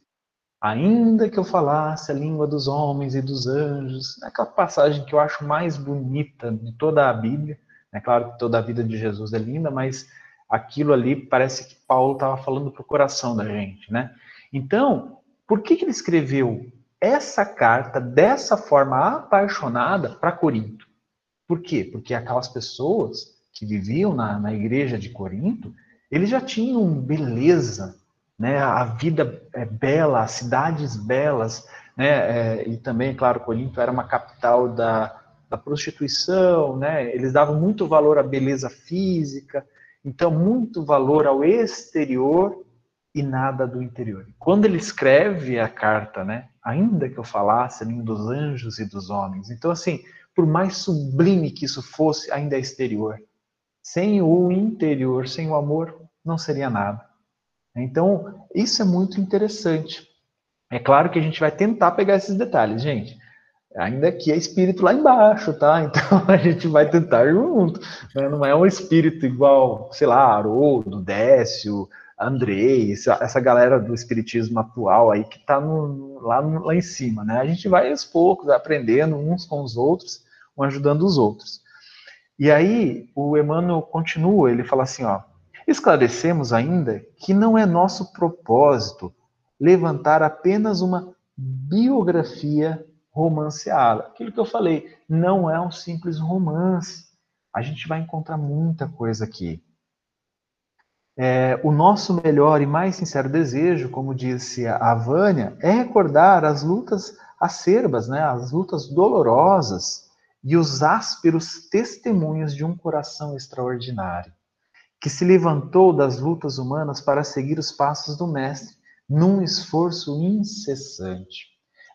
Ainda que eu falasse a língua dos homens e dos anjos, aquela passagem que eu acho mais bonita de toda a Bíblia, é claro que toda a vida de Jesus é linda, mas aquilo ali parece que Paulo estava falando para o coração da gente, né? Então, por que, que ele escreveu essa carta dessa forma apaixonada para Corinto? Por quê? Porque aquelas pessoas que viviam na, na igreja de Corinto, eles já tinham beleza, né? A vida é bela, as cidades belas, né? É, e também, claro, Corinto era uma capital da da prostituição, né? Eles davam muito valor à beleza física, então muito valor ao exterior e nada do interior. Quando ele escreve a carta, né? Ainda que eu falasse a língua dos anjos e dos homens. Então assim, por mais sublime que isso fosse, ainda é exterior. Sem o interior, sem o amor, não seria nada. Então, isso é muito interessante. É claro que a gente vai tentar pegar esses detalhes, gente. Ainda que é espírito lá embaixo, tá? Então a gente vai tentar junto. Né? Não é um espírito igual, sei lá, Haroldo, Décio, Andrei, essa galera do espiritismo atual aí que tá no, lá, lá em cima, né? A gente vai aos poucos aprendendo uns com os outros, um ajudando os outros. E aí o Emmanuel continua, ele fala assim, ó, esclarecemos ainda que não é nosso propósito levantar apenas uma biografia romanceada. Aquilo que eu falei, não é um simples romance. A gente vai encontrar muita coisa aqui. É, o nosso melhor e mais sincero desejo, como disse a Vânia, é recordar as lutas acerbas, né, as lutas dolorosas e os ásperos testemunhos de um coração extraordinário, que se levantou das lutas humanas para seguir os passos do Mestre num esforço incessante.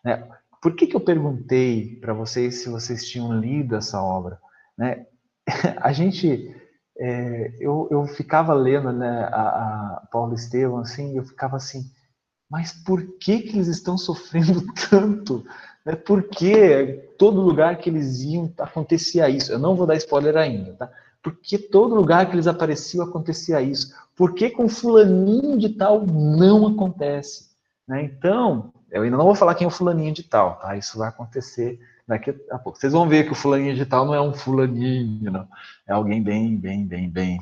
Né? Por que, que eu perguntei para vocês se vocês tinham lido essa obra? Né? A gente, é, eu, eu ficava lendo né, a, a Paulo Estevam, assim, eu ficava assim, Mas por que, que eles estão sofrendo tanto? Né? Por que todo lugar que eles iam acontecia isso? Eu não vou dar spoiler ainda, tá? Porque todo lugar que eles apareciam acontecia isso. Por que com fulaninho de tal não acontece? Né? Então, eu ainda não vou falar quem é o fulaninho de tal, tá? Isso vai acontecer daqui a pouco. Vocês vão ver que o fulaninho de tal não é um fulaninho, não. É alguém bem, bem, bem, bem.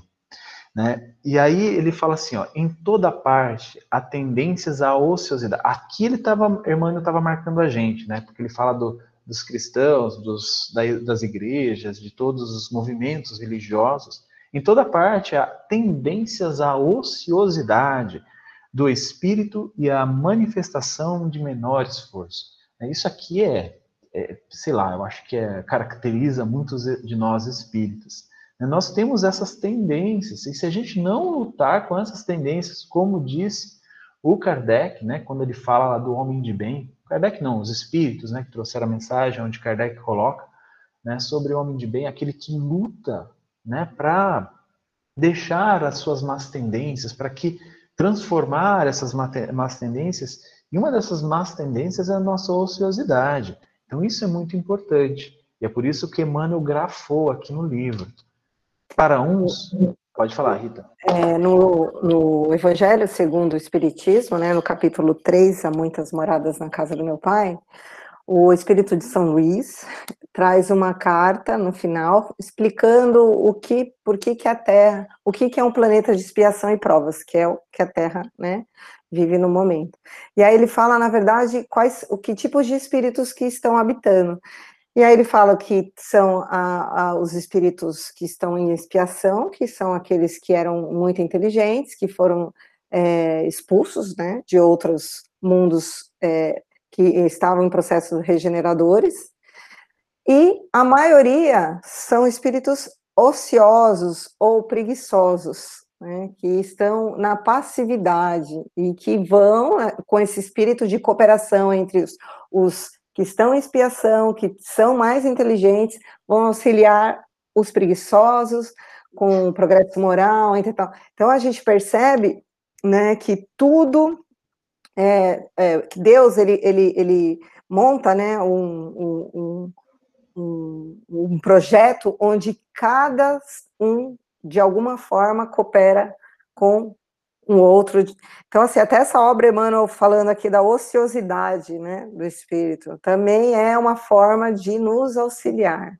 Né? E aí ele fala assim, ó, em toda parte há tendências à ociosidade. Aqui ele estava, Emmanuel estava marcando a gente, né? Porque ele fala do, dos cristãos, dos, das igrejas, de todos os movimentos religiosos. Em toda parte há tendências à ociosidade do espírito e à manifestação de menor esforço. Isso aqui é é, sei lá, eu acho que é, caracteriza muitos de nós espíritas. Né? Nós temos essas tendências, e se a gente não lutar com essas tendências, como disse o Kardec, né, quando ele fala do homem de bem, Kardec não, os espíritos, né, que trouxeram a mensagem onde Kardec coloca, né, sobre o homem de bem, aquele que luta, né, para deixar as suas más tendências, para que transformar essas más tendências, e uma dessas más tendências é a nossa ociosidade. Então isso é muito importante. E é por isso que Emmanuel grafou aqui no livro. Para uns, pode falar, Rita. É, no, no Evangelho segundo o Espiritismo, né, no capítulo 3, Há Muitas Moradas na Casa do Meu Pai, o Espírito de São Luís traz uma carta no final explicando o que, por que, que a Terra, o que, que é um planeta de expiação e provas, que é o que a Terra, né, vive no momento. E aí ele fala, na verdade, quais, o que tipos de espíritos que estão habitando. E aí ele fala que são a, a, os espíritos que estão em expiação, que são aqueles que eram muito inteligentes, que foram é, expulsos né, de outros mundos é, que estavam em processos regeneradores. E a maioria são espíritos ociosos ou preguiçosos, né, que estão na passividade e que vão né, com esse espírito de cooperação entre os, os que estão em expiação, que são mais inteligentes, vão auxiliar os preguiçosos com o progresso moral, entre tal. Então a gente percebe, né, que tudo é, é, que Deus ele, ele, ele monta, né, um, um, um, um projeto onde cada um de alguma forma, coopera com um outro. Então, assim, até essa obra, Emmanuel, falando aqui da ociosidade né, do espírito, também é uma forma de nos auxiliar.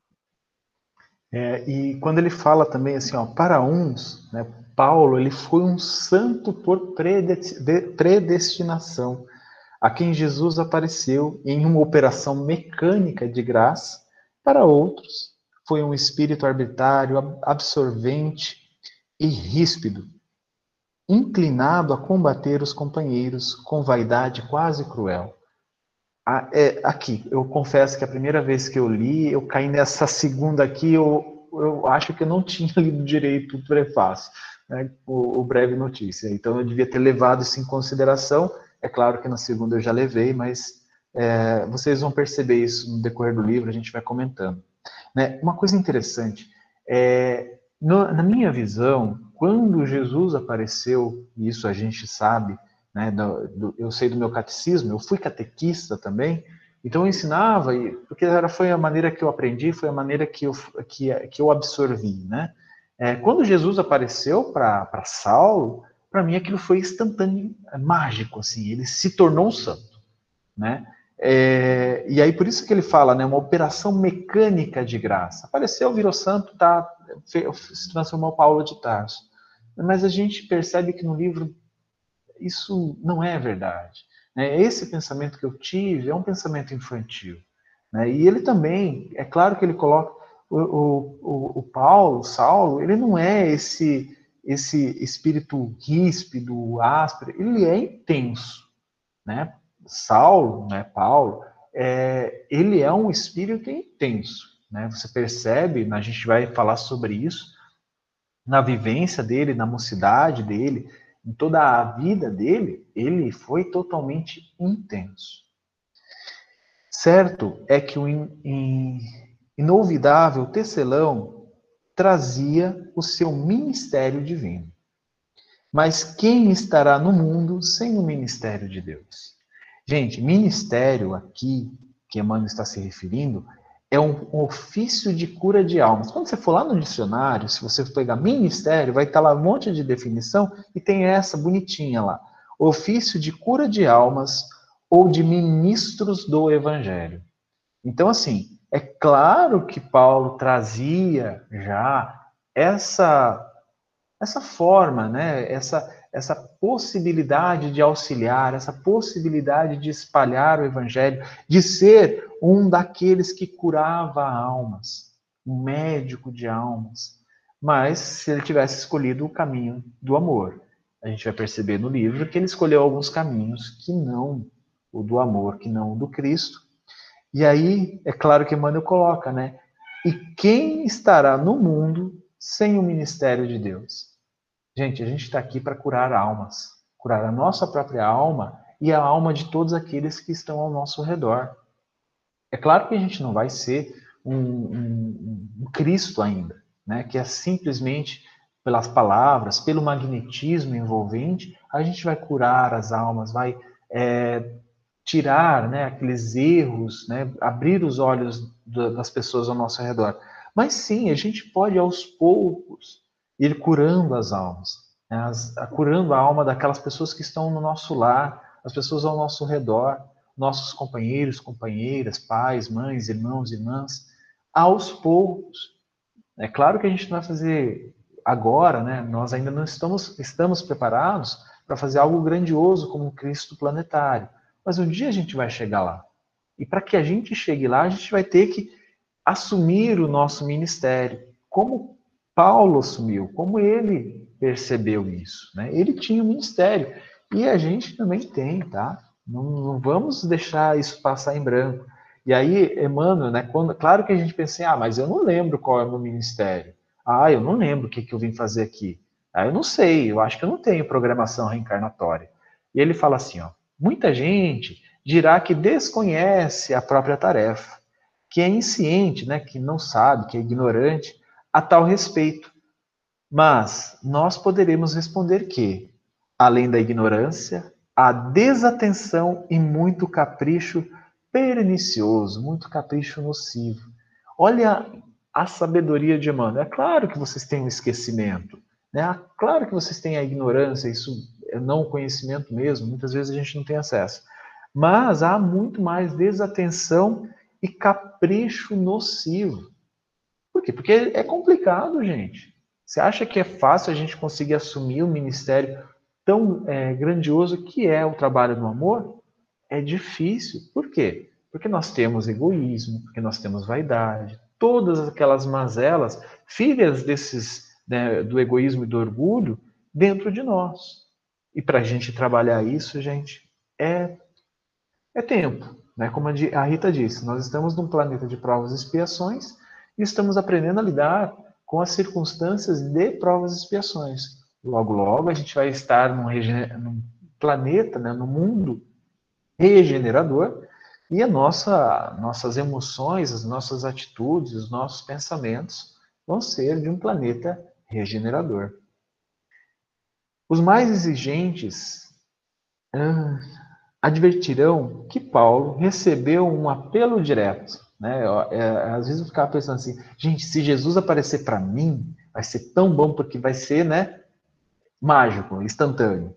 É, e quando ele fala também assim, ó, para uns, né, Paulo, ele foi um santo por predestinação, a quem Jesus apareceu em uma operação mecânica de graça, para outros, foi um espírito arbitrário, absorvente e ríspido, inclinado a combater os companheiros com vaidade quase cruel. Ah, é, aqui, eu confesso que a primeira vez que eu li, eu caí nessa segunda aqui, eu, eu acho que eu não tinha lido direito o prefácio, né, o, o breve notícia. Então eu devia ter levado isso em consideração. É claro que na segunda eu já levei, mas é, vocês vão perceber isso no decorrer do livro, a gente vai comentando. Né? Uma coisa interessante, é, no, na minha visão, quando Jesus apareceu, e isso a gente sabe, né, do, do, eu sei do meu catecismo, eu fui catequista também, então eu ensinava, porque era, foi a maneira que eu aprendi, foi a maneira que eu, que, que eu absorvi. Né? É, quando Jesus apareceu para Saulo, para mim aquilo foi instantâneo, mágico, assim, ele se tornou um santo. Né? É, e aí por isso que ele fala, né, uma operação mecânica de graça. Apareceu, virou santo, tá, se transformou Paulo de Tarso. Mas a gente percebe que no livro isso não é verdade. Né? Esse pensamento que eu tive é um pensamento infantil. Né? E ele também, é claro que ele coloca o, o, o Paulo, o Saulo, ele não é esse esse espírito ríspido, áspero, ele é intenso, né? Saulo, né, Paulo, é, ele é um espírito intenso. Né? Você percebe, a gente vai falar sobre isso, na vivência dele, na mocidade dele, em toda a vida dele, ele foi totalmente intenso. Certo é que o in, in, inolvidável tecelão trazia o seu ministério divino. Mas quem estará no mundo sem o ministério de Deus? Gente, ministério aqui, que Emmanuel está se referindo, é um ofício de cura de almas. Quando você for lá no dicionário, se você pegar ministério, vai estar lá um monte de definição e tem essa bonitinha lá. Ofício de cura de almas ou de ministros do evangelho. Então, assim, é claro que Paulo trazia já essa essa forma, né? Essa essa possibilidade de auxiliar, essa possibilidade de espalhar o evangelho, de ser um daqueles que curava almas, um médico de almas. Mas se ele tivesse escolhido o caminho do amor, a gente vai perceber no livro que ele escolheu alguns caminhos que não o do amor, que não o do Cristo. E aí, é claro que Emmanuel coloca, né? E quem estará no mundo sem o ministério de Deus? Gente, a gente está aqui para curar almas, curar a nossa própria alma e a alma de todos aqueles que estão ao nosso redor. É claro que a gente não vai ser um, um, um Cristo ainda, né? Que é simplesmente pelas palavras, pelo magnetismo envolvente, a gente vai curar as almas, vai é, tirar né, aqueles erros, né, abrir os olhos das pessoas ao nosso redor. Mas sim, a gente pode aos poucos ir curando as almas, né, as, curando a alma daquelas pessoas que estão no nosso lar, as pessoas ao nosso redor, nossos companheiros, companheiras, pais, mães, irmãos, irmãs, aos poucos. É claro que a gente não vai fazer agora, né? Nós ainda não estamos, estamos preparados para fazer algo grandioso como um Cristo planetário. Mas um dia a gente vai chegar lá. E para que a gente chegue lá, a gente vai ter que assumir o nosso ministério. Como Paulo assumiu, como ele percebeu isso. Né? Ele tinha um ministério. E a gente também tem, tá? Não, não, vamos deixar isso passar em branco. E aí, Emmanuel, né, quando, claro que a gente pensa assim, ah, mas eu não lembro qual é o meu ministério. Ah, eu não lembro o que, que eu vim fazer aqui. Ah, eu não sei, eu acho que eu não tenho programação reencarnatória. E ele fala assim, ó, muita gente dirá que desconhece a própria tarefa, que é insciente, né, que não sabe, que é ignorante a tal respeito. Mas nós poderemos responder que, além da ignorância, há desatenção e muito capricho pernicioso, muito capricho nocivo. Olha a sabedoria de Emmanuel. É claro que vocês têm o um esquecimento, né? É claro que vocês têm a ignorância, isso é não conhecimento mesmo, muitas vezes a gente não tem acesso. Mas há muito mais desatenção e capricho nocivo. Quê? Porque é complicado, gente. Você acha que é fácil a gente conseguir assumir um ministério tão é, grandioso que é o trabalho do amor? É difícil. Por quê? Porque nós temos egoísmo, porque nós temos vaidade, todas aquelas mazelas, filhas desses né, do egoísmo e do orgulho, dentro de nós. E para a gente trabalhar isso, gente, é, é tempo. Né? Como a Rita disse, nós estamos num planeta de provas e expiações e estamos aprendendo a lidar com as circunstâncias de provas e expiações. Logo, logo, a gente vai estar num, num planeta, né, no mundo regenerador, e a nossa, nossas emoções, as nossas atitudes, os nossos pensamentos vão ser de um planeta regenerador. Os mais exigentes ah, advertirão que Paulo recebeu um apelo direto. Né? É, às vezes eu ficava pensando assim, gente, se Jesus aparecer para mim, vai ser tão bom porque vai ser, né, mágico, instantâneo.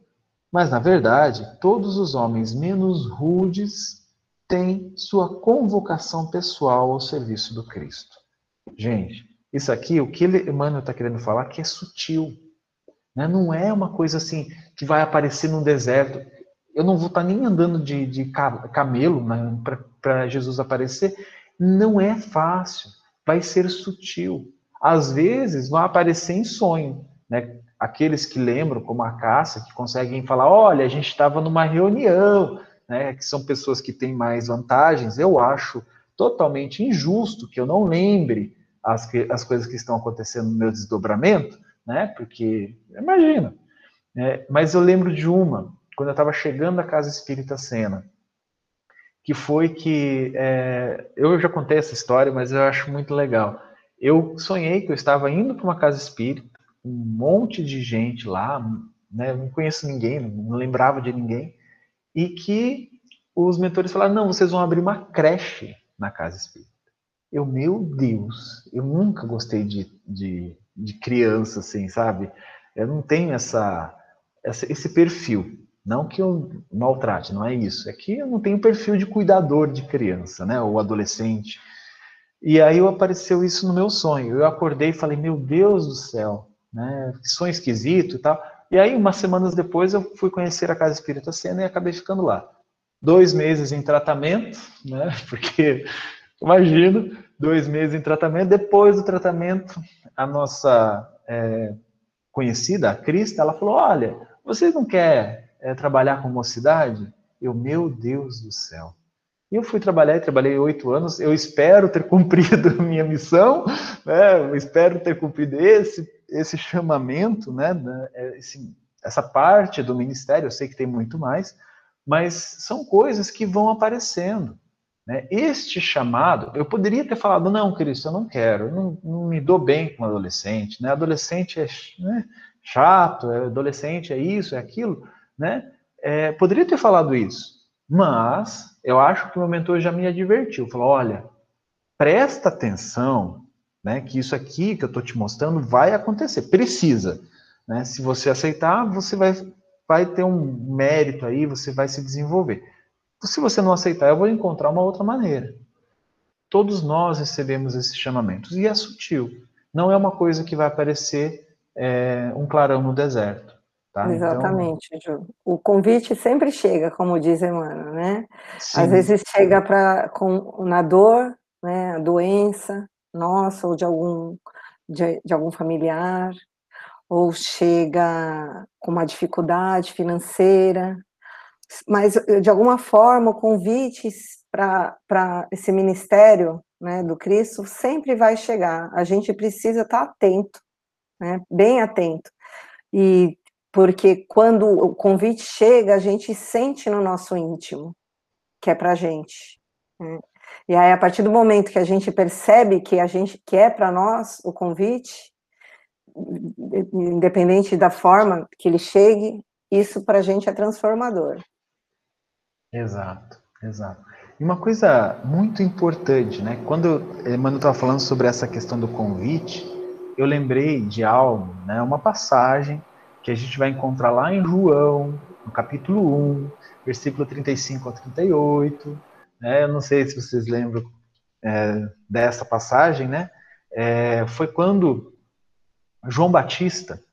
Mas na verdade, todos os homens menos rudes tem sua convocação pessoal ao serviço do Cristo. Gente, isso aqui, o que Emmanuel está querendo falar, que é sutil. Né? Não é uma coisa assim que vai aparecer no deserto. Eu não vou estar tá nem andando de, de camelo né, para Jesus aparecer. Não é fácil. Vai ser sutil. Às vezes vai aparecer em sonho. Né? Aqueles que lembram, como a Cássia, que conseguem falar: olha, a gente estava numa reunião, né, que são pessoas que têm mais vantagens, eu acho totalmente injusto que eu não lembre as, que, as coisas que estão acontecendo no meu desdobramento, né, porque, imagina. Né, mas eu lembro de uma, quando eu estava chegando à Casa Espírita Sena, que foi que, é, eu já contei essa história, mas eu acho muito legal. Eu sonhei que eu estava indo para uma casa espírita, um monte de gente lá, né, não conheço ninguém, não lembrava de ninguém, e que os mentores falaram, não, vocês vão abrir uma creche na casa espírita. Eu, meu Deus, eu nunca gostei de, de, de criança, assim, sabe? Eu não tenho essa, essa, esse perfil. Não que eu maltrate, não é isso. É que eu não tenho perfil de cuidador de criança, né? Ou adolescente. E aí apareceu isso no meu sonho. Eu acordei e falei, meu Deus do céu, né? Que sonho esquisito e tal. E aí, umas semanas depois, eu fui conhecer a Casa Espírita Sena e acabei ficando lá. Dois meses em tratamento, né? Porque, imagino, dois meses em tratamento. Depois do tratamento, a nossa é, conhecida, a Crista, ela falou: Olha, você não quer é, trabalhar com mocidade? Eu, meu Deus do céu. Eu fui trabalhar e trabalhei oito anos. Eu espero ter cumprido a minha missão, né? Eu espero ter cumprido esse, esse chamamento, né? É, esse, essa parte do ministério. Eu sei que tem muito mais, mas são coisas que vão aparecendo. Né? Este chamado, eu poderia ter falado, não, Cristo, eu não quero, eu não, não me dou bem com adolescente, né? Adolescente é né, chato, é adolescente é isso, é aquilo, né? É, poderia ter falado isso, mas eu acho que o meu mentor já me advertiu, falou, olha, presta atenção, né? Que isso aqui que eu estou te mostrando vai acontecer, precisa, né? Se você aceitar, você vai, vai ter um mérito aí, você vai se desenvolver. Se você não aceitar, eu vou encontrar uma outra maneira. Todos nós recebemos esses chamamentos e é sutil. Não é uma coisa que vai aparecer é, um clarão no deserto. Tá? Então, Exatamente, então... Ju. O convite sempre chega, como diz Emmanuel, né? Sim. Às vezes chega para com na dor, né, a doença nossa ou de algum de, de algum familiar, ou chega com uma dificuldade financeira, mas de alguma forma o convite para esse ministério né, do Cristo sempre vai chegar. A gente precisa estar tá atento, né, bem atento. E porque quando o convite chega, a gente sente no nosso íntimo que é para gente. Né? E aí, a partir do momento que a gente percebe que a gente que é para nós o convite, independente da forma que ele chegue, isso para a gente é transformador. Exato, exato. E uma coisa muito importante, né? Quando Emmanuel estava falando sobre essa questão do convite, eu lembrei de algo, né? Uma passagem que a gente vai encontrar lá em João, no capítulo 1, versículo 35 a 38. Né? Eu não sei se vocês lembram é, dessa passagem, né? É, foi quando João Batista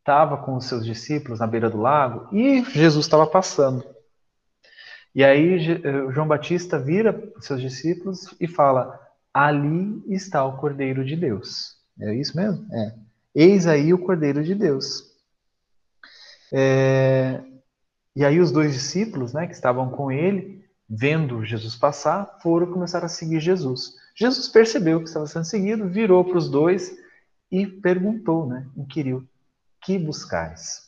estava com os seus discípulos na beira do lago e Jesus estava passando. E aí eh, João Batista vira seus discípulos e fala: Ali está o Cordeiro de Deus. É isso mesmo? É. Eis aí o Cordeiro de Deus. É... E aí os dois discípulos, né, que estavam com ele, vendo Jesus passar, foram começar a seguir Jesus. Jesus percebeu que estava sendo seguido, virou para os dois e perguntou, né, inquiriu: Que buscais?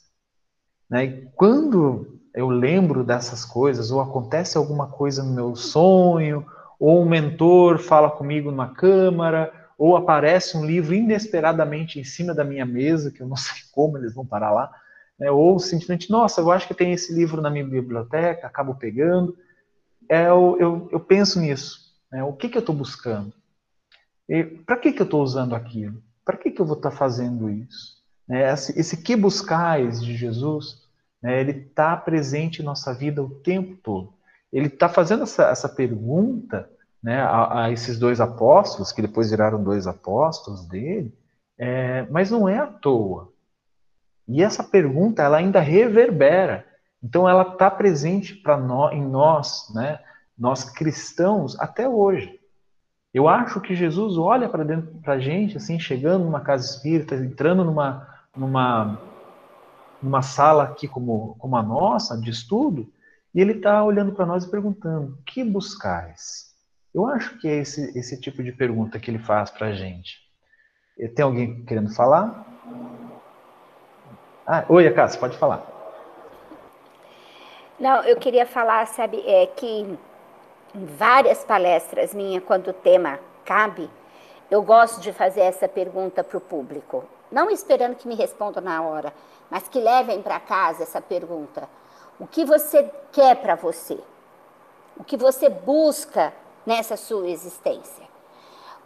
Né, e quando eu lembro dessas coisas, ou acontece alguma coisa no meu sonho, ou um mentor fala comigo numa câmara, ou aparece um livro inesperadamente em cima da minha mesa, que eu não sei como eles vão parar lá, né? ou simplesmente, nossa, eu acho que tem esse livro na minha biblioteca, acabo pegando. É, eu, eu, eu penso nisso. Né? O que, que eu estou buscando? Para que, que eu estou usando aquilo? Para que, que eu vou estar tá fazendo isso? Né? Esse, esse que buscais de Jesus né? Ele está presente em nossa vida o tempo todo. Ele está fazendo essa, essa pergunta né, a, a, esses dois apóstolos, que depois viraram dois apóstolos dele, é, mas não é à toa. E essa pergunta ela ainda reverbera. Então ela está presente para nós, em nós, né, nós cristãos, até hoje. Eu acho que Jesus olha para dentro para gente, assim, chegando numa casa espírita, entrando numa, numa numa sala aqui como, como a nossa, de estudo, e ele está olhando para nós e perguntando: que buscais? Eu acho que é esse, esse tipo de pergunta que ele faz para a gente. Tem alguém querendo falar? Ah, oi, Cássia, pode falar. Não, eu queria falar, sabe, é que em várias palestras minhas, quando o tema cabe, eu gosto de fazer essa pergunta para o público, não esperando que me respondam na hora, mas que levem para casa essa pergunta. O que você quer para você? O que você busca nessa sua existência?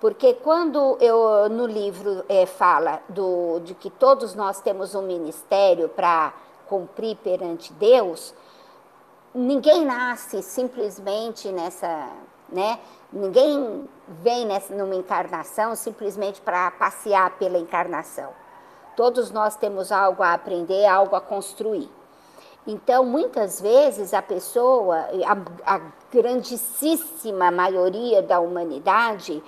Porque quando eu no livro é, fala do, de que todos nós temos um ministério para cumprir perante Deus, ninguém nasce simplesmente nessa, né? Ninguém vem nessa, numa encarnação simplesmente para passear pela encarnação. Todos nós temos algo a aprender, algo a construir. Então, muitas vezes, a pessoa, a, a grandíssima maioria da humanidade,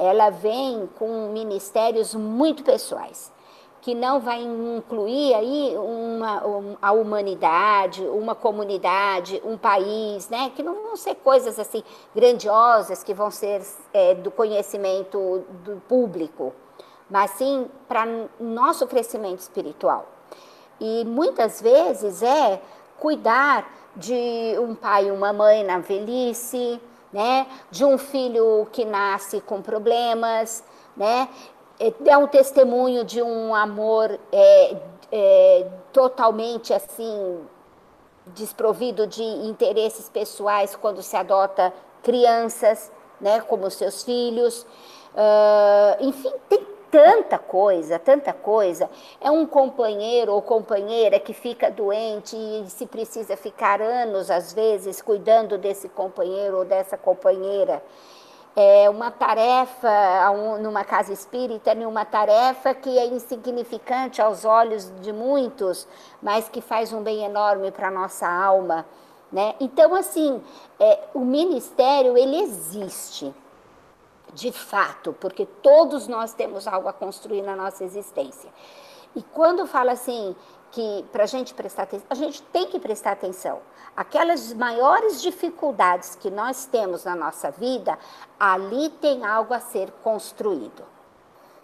ela vem com ministérios muito pessoais que não vai incluir aí uma, a humanidade, uma comunidade, um país, né? que não vão ser coisas assim grandiosas que vão ser é, do conhecimento do público, mas sim para nosso crescimento espiritual. E muitas vezes é cuidar de um pai e uma mãe na velhice, né? de um filho que nasce com problemas, né? é um testemunho de um amor é, é, totalmente assim desprovido de interesses pessoais quando se adota crianças, né, como seus filhos. Uh, enfim, tem tanta coisa, tanta coisa. É um companheiro ou companheira que fica doente e se precisa ficar anos, às vezes, cuidando desse companheiro ou dessa companheira é uma tarefa numa casa espírita, uma tarefa que é insignificante aos olhos de muitos, mas que faz um bem enorme para a nossa alma. Né? Então, assim, é, o ministério, ele existe, de fato, porque todos nós temos algo a construir na nossa existência. E quando fala assim, que para a gente prestar atenção, a gente tem que prestar atenção. Aquelas maiores dificuldades que nós temos na nossa vida, ali tem algo a ser construído.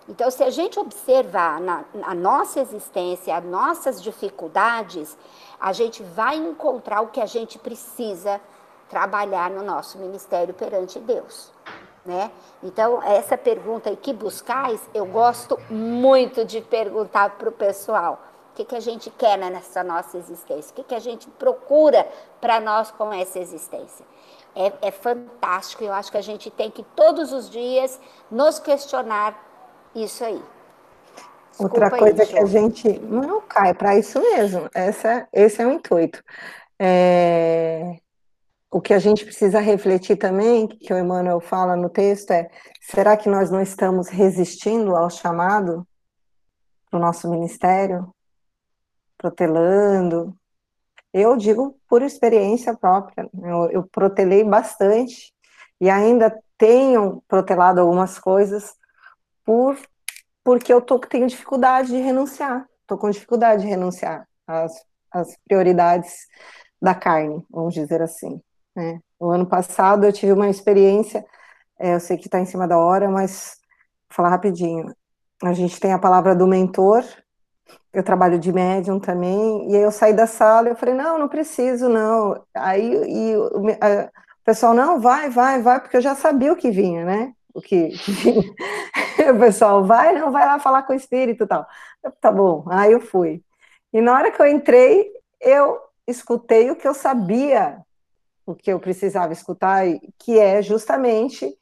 Então, se a gente observar na, a nossa existência, as nossas dificuldades, a gente vai encontrar o que a gente precisa trabalhar no nosso ministério perante Deus. Né? Então, essa pergunta aí, que buscais, eu gosto muito de perguntar para o pessoal que, que a gente quer nessa nossa existência, o que, que a gente procura para nós com essa existência. É, é fantástico, eu acho que a gente tem que todos os dias nos questionar isso aí. Desculpa Outra coisa aí, que a gente não cai para isso mesmo, essa, esse é o intuito. É, o que a gente precisa refletir também, que o Emmanuel fala no texto, é: será que nós não estamos resistindo ao chamado para o nosso ministério? protelando. Eu digo por experiência própria, eu, eu protelei bastante e ainda tenho protelado algumas coisas por porque eu tô, tenho dificuldade de renunciar, estou com dificuldade de renunciar às, às prioridades da carne, vamos dizer assim. Né? O ano passado eu tive uma experiência, é, eu sei que está em cima da hora, mas vou falar rapidinho. A gente tem a palavra do mentor, eu trabalho de médium também, e aí eu saí da sala, eu falei, não, não preciso, não. Aí e, o, a, o pessoal, não, vai, vai, vai, porque eu já sabia o que vinha, né? O que, que vinha. o pessoal, vai, não, vai lá falar com o espírito e tal. Eu, tá bom, aí eu fui. E na hora que eu entrei, eu escutei o que eu sabia, o que eu precisava escutar, que é justamente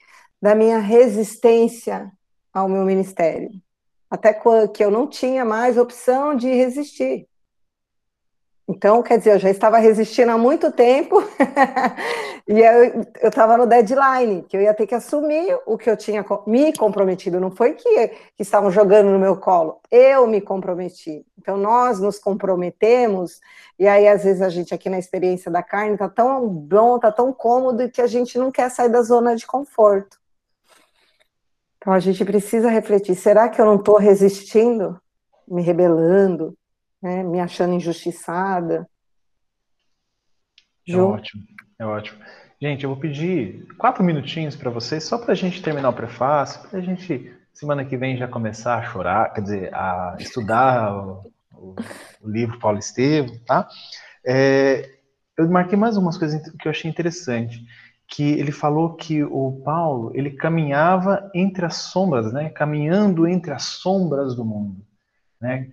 da minha resistência ao meu ministério até que eu não tinha mais opção de resistir. Então, quer dizer, eu já estava resistindo há muito tempo e eu estava no deadline, que eu ia ter que assumir o que eu tinha me comprometido. Não foi que, que estavam jogando no meu colo, eu me comprometi. Então, nós nos comprometemos, e aí, às vezes, a gente aqui na experiência da carne está tão bom, está tão cômodo, que a gente não quer sair da zona de conforto. Então a gente precisa refletir: será que eu não estou resistindo, me rebelando, né, me achando injustiçada? É Ju? É ótimo, é ótimo. Gente, eu vou pedir quatro minutinhos para vocês, só para a gente terminar o prefácio, para a gente, semana que vem, já começar a chorar, quer dizer, a estudar o, o, o livro Paulo Estevam, tá? É, eu marquei mais umas coisas que eu achei interessante. que ele falou que o Paulo ele caminhava entre as sombras, né? Caminhando entre as sombras do mundo, né?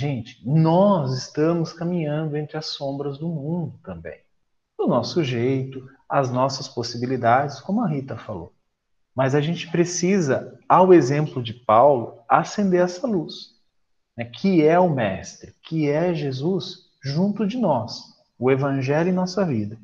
Gente, nós estamos caminhando entre as sombras do mundo também, do nosso jeito, as nossas possibilidades, como a Rita falou. Mas a gente precisa, ao exemplo de Paulo, acender essa luz, né? Que é o Mestre, que é Jesus junto de nós, o Evangelho em nossa vida.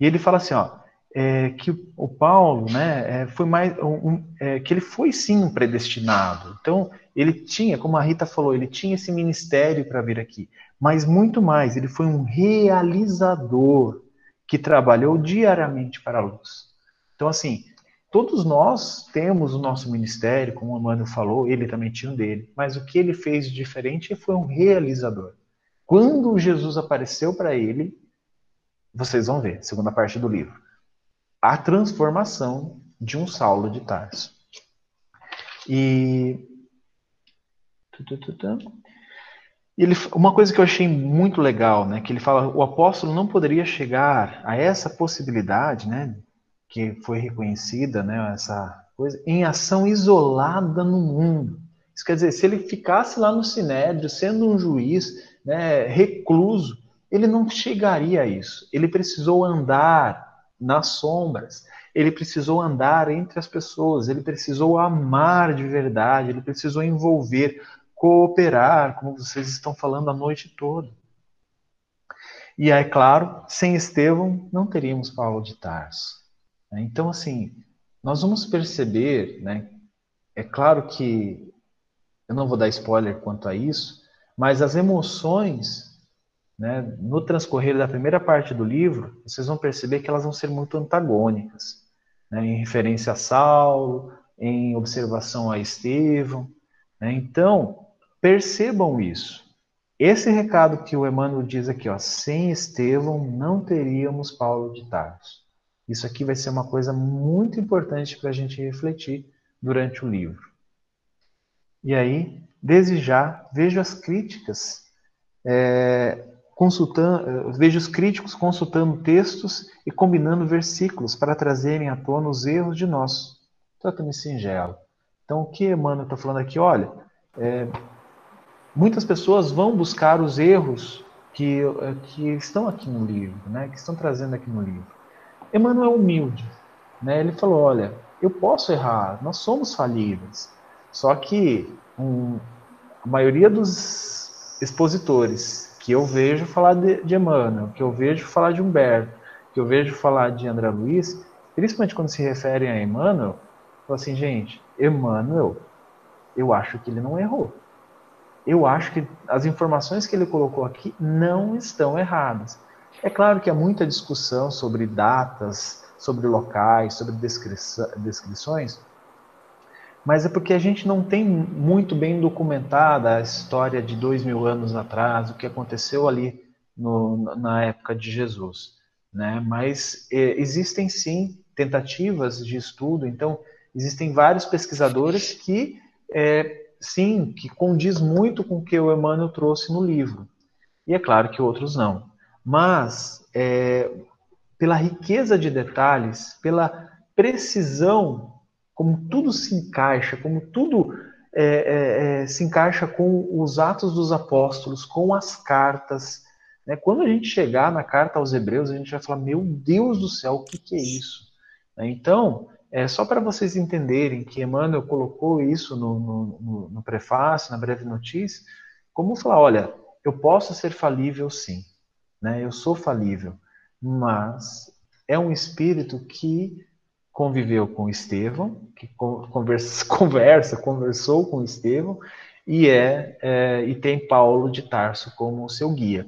E ele fala assim, ó é, que o Paulo, né, é, foi mais um, é, que ele foi sim um predestinado. Então ele tinha, como a Rita falou, ele tinha esse ministério para vir aqui, mas muito mais, ele foi um realizador que trabalhou diariamente para a luz. Então assim, todos nós temos o nosso ministério, como o Emmanuel falou, ele também tinha um dele, mas o que ele fez de diferente foi um realizador. Quando Jesus apareceu para ele, vocês vão ver, segunda parte do livro a transformação de um Saulo de Tarso. E ele, uma coisa que eu achei muito legal, né, que ele fala, o apóstolo não poderia chegar a essa possibilidade, né, que foi reconhecida, né, essa coisa, em ação isolada no mundo. Isso quer dizer, se ele ficasse lá no Sinédrio, sendo um juiz, né, recluso, ele não chegaria a isso. Ele precisou andar nas sombras. Ele precisou andar entre as pessoas, ele precisou amar de verdade, ele precisou envolver, cooperar, como vocês estão falando a noite toda. E é claro, sem Estevão não teríamos Paulo de Tarso. Então, assim, nós vamos perceber, né? É claro que eu não vou dar spoiler quanto a isso, mas as emoções né, no transcorrer da primeira parte do livro, vocês vão perceber que elas vão ser muito antagônicas, né, em referência a Saulo, em observação a Estevão. Né, então, percebam isso. Esse recado que o Emmanuel diz aqui, ó, sem Estevão não teríamos Paulo de Tarso. Isso aqui vai ser uma coisa muito importante para a gente refletir durante o livro. E aí, desde já, vejo as críticas é, consultando, eh, vejo os críticos consultando textos e combinando versículos para trazerem à tona os erros de nós. Trata-me singelo. Então, o que Emmanuel está falando aqui? Olha, é, muitas pessoas vão buscar os erros que, eh, que estão aqui no livro, né, que estão trazendo aqui no livro. Emmanuel é humilde. Né, ele falou: olha, eu posso errar, nós somos falíveis. Só que um, a maioria dos expositores que eu vejo falar de, de Emmanuel, que eu vejo falar de Humberto, que eu vejo falar de André Luiz, principalmente quando se referem a Emmanuel, falo assim, gente, Emmanuel, eu acho que ele não errou. Eu acho que as informações que ele colocou aqui não estão erradas. É claro que há muita discussão sobre datas, sobre locais, sobre descrições, mas é porque a gente não tem muito bem documentada a história de dois mil anos atrás, o que aconteceu ali no, na época de Jesus. Né? Mas é, existem sim tentativas de estudo, então existem vários pesquisadores que é, sim, que condiz muito com o que o Emmanuel trouxe no livro. E é claro que outros não. Mas é, pela riqueza de detalhes, pela precisão como tudo se encaixa, como tudo é, é, é, se encaixa com os Atos dos Apóstolos, com as cartas. Né? Quando a gente chegar na carta aos Hebreus, a gente vai falar: Meu Deus do céu, o que, que é isso? Né? Então, é só para vocês entenderem que Emmanuel colocou isso no, no, no prefácio, na breve notícia, como falar: olha, eu posso ser falível sim, né? eu sou falível, mas é um espírito que conviveu com Estevão, que conversa, conversa conversou com Estevão, e, é, é, e tem Paulo de Tarso como seu guia.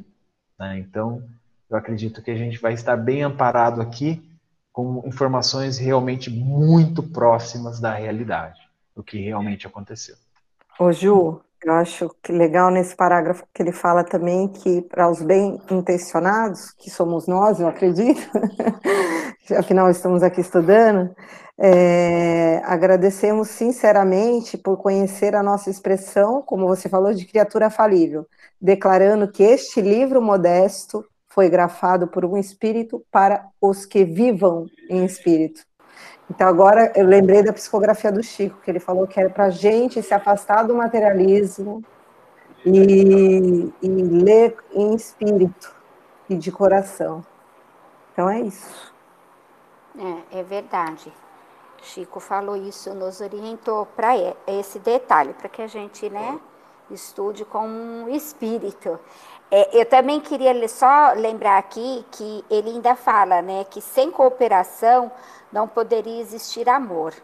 Né? Então, eu acredito que a gente vai estar bem amparado aqui com informações realmente muito próximas da realidade, do que realmente aconteceu. Ô Ju, eu acho que legal nesse parágrafo que ele fala também que para os bem intencionados, que somos nós, eu acredito, afinal estamos aqui estudando, é, agradecemos sinceramente por conhecer a nossa expressão, como você falou, de criatura falível, declarando que este livro modesto foi grafado por um espírito para os que vivam em espírito. Então, agora eu lembrei da psicografia do Chico, que ele falou que era para a gente se afastar do materialismo e, e ler em espírito e de coração. Então, é isso. É, é verdade. Chico falou isso, nos orientou para esse detalhe, para que a gente né, estude com um espírito. É, eu também queria só lembrar aqui que ele ainda fala né, que sem cooperação não poderia existir amor.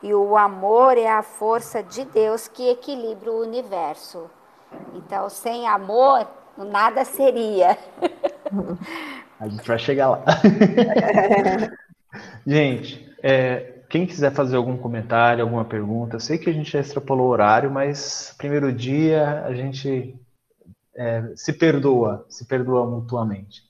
E o amor é a força de Deus que equilibra o universo. Então, sem amor, nada seria. A gente vai chegar lá. gente, é, quem quiser fazer algum comentário, alguma pergunta, sei que a gente já extrapolou o horário, mas primeiro dia a gente é, se perdoa, se perdoa mutuamente.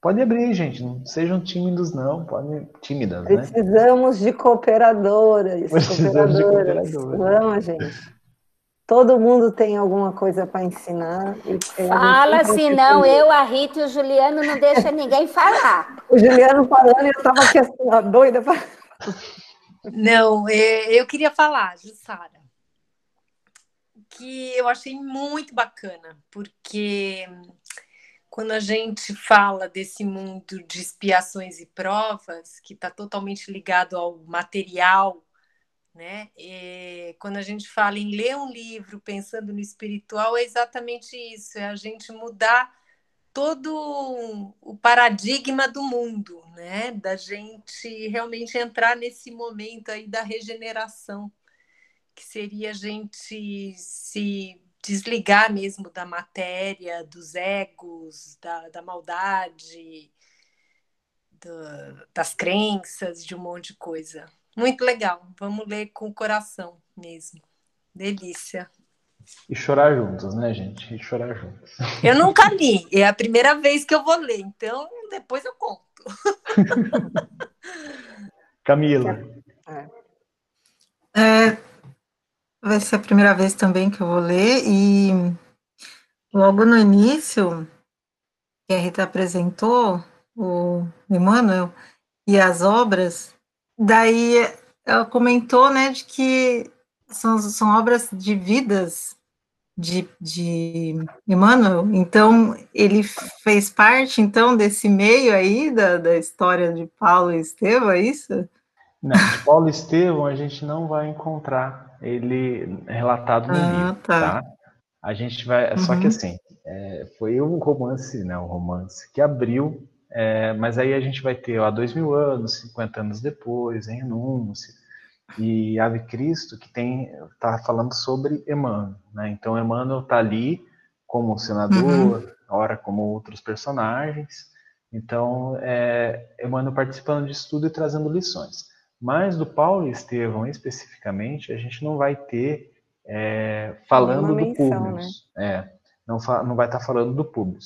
Pode abrir, gente. Não sejam tímidos, não. Podem tímidas, né? Precisamos de cooperadoras. Precisamos cooperadoras. de cooperadoras. Vamos, gente. Todo mundo tem alguma coisa para ensinar. Fala, senão eu, a Rita e o Juliano não deixa ninguém falar. O Juliano falando, eu estava aqui assim, doida para. Não, é, eu queria falar, Jussara, que eu achei muito bacana, porque quando a gente fala desse mundo de expiações e provas, que está totalmente ligado ao material, né? E quando a gente fala em ler um livro pensando no espiritual, é exatamente isso, é a gente mudar todo o paradigma do mundo, né? Da gente realmente entrar nesse momento aí da regeneração que seria a gente se desligar mesmo da matéria, dos egos, da, da maldade, do, das crenças, de um monte de coisa. Muito legal. Vamos ler com o coração mesmo. Delícia. E chorar juntos, né, gente? E chorar juntos. Eu nunca li, é a primeira vez que eu vou ler, então depois eu conto. Camila. É. É, Vai ser a primeira vez também que eu vou ler, e logo no início, que a Rita apresentou, o Emmanuel, e as obras, daí ela comentou, né, de que são, são obras de vidas de, de Emmanuel, então ele fez parte, então, desse meio aí da, da história de Paulo e Estevão, é isso? Não, de Paulo e Estevão a gente não vai encontrar ele relatado no ah, livro, tá. tá. A gente vai, uhum. só que uhum. assim, é, foi um romance, né, um romance que abriu, é, mas aí a gente vai ter há dois mil anos, 50 anos depois, em Renúncio, e Ave Cristo, que tem, tá falando sobre Emmanuel, né, então Emmanuel tá ali como senador, uhum. ora como outros personagens, então é, Emmanuel participando de estudo e trazendo lições. Mas do Paulo e Estevão especificamente, a gente não vai ter é, falando do Públio. Né? É, não, não vai estar tá falando do Públio.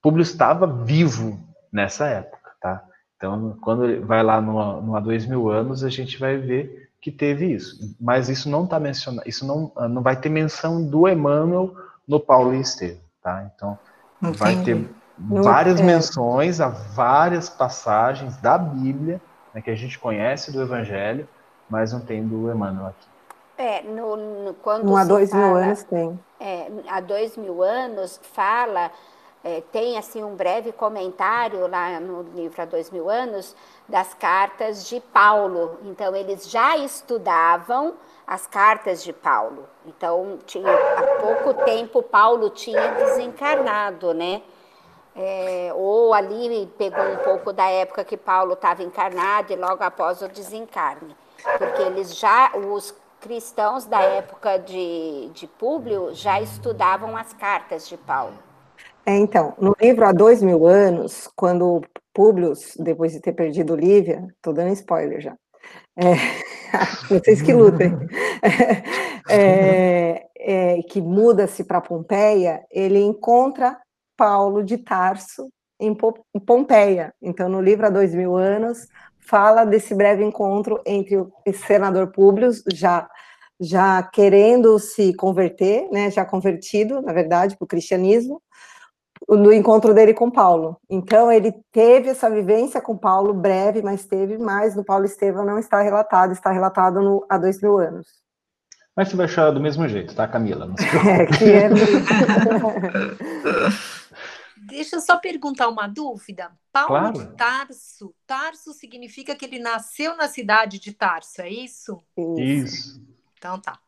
Públio estava vivo nessa época, tá? Então, quando vai lá no, no há dois mil anos, a gente vai ver que teve isso. Mas isso não está mencionado, isso não, não vai ter menção do Emmanuel no Paulo e Estevão, tá? Então, Entendi. vai ter várias é. menções a várias passagens da Bíblia né, que a gente conhece do Evangelho, mas não tem do Emmanuel aqui. É, no, no quando no há dois fala, mil anos tem. É, há dois mil anos fala, é, tem assim um breve comentário lá no livro há dois mil anos das cartas de Paulo. Então eles já estudavam as cartas de Paulo. Então tinha há pouco tempo Paulo tinha desencarnado, né? É, ou ali pegou um pouco da época que Paulo estava encarnado e logo após o desencarne, porque eles já, os cristãos da época de, de Públio já estudavam as cartas de Paulo. É, então, no livro há dois mil anos, quando Públio, depois de ter perdido Lívia, estou dando spoiler já, é, vocês que lutem, é, é, que muda-se para Pompeia, ele encontra Paulo de Tarso, em Pompeia. Então, no livro Há Dois Mil Anos, fala desse breve encontro entre o senador Públio, já, já querendo se converter, né, já convertido, na verdade, para o cristianismo, no encontro dele com Paulo. Então, ele teve essa vivência com Paulo, breve, mas teve mais. No Paulo Estevão não está relatado, está relatado no, há dois mil anos. Mas você vai chorar do mesmo jeito, tá, Camila? Não é, que é Deixa eu só perguntar uma dúvida. Paulo claro. de Tarso, Tarso significa que ele nasceu na cidade de Tarso, é isso? Isso. Então tá.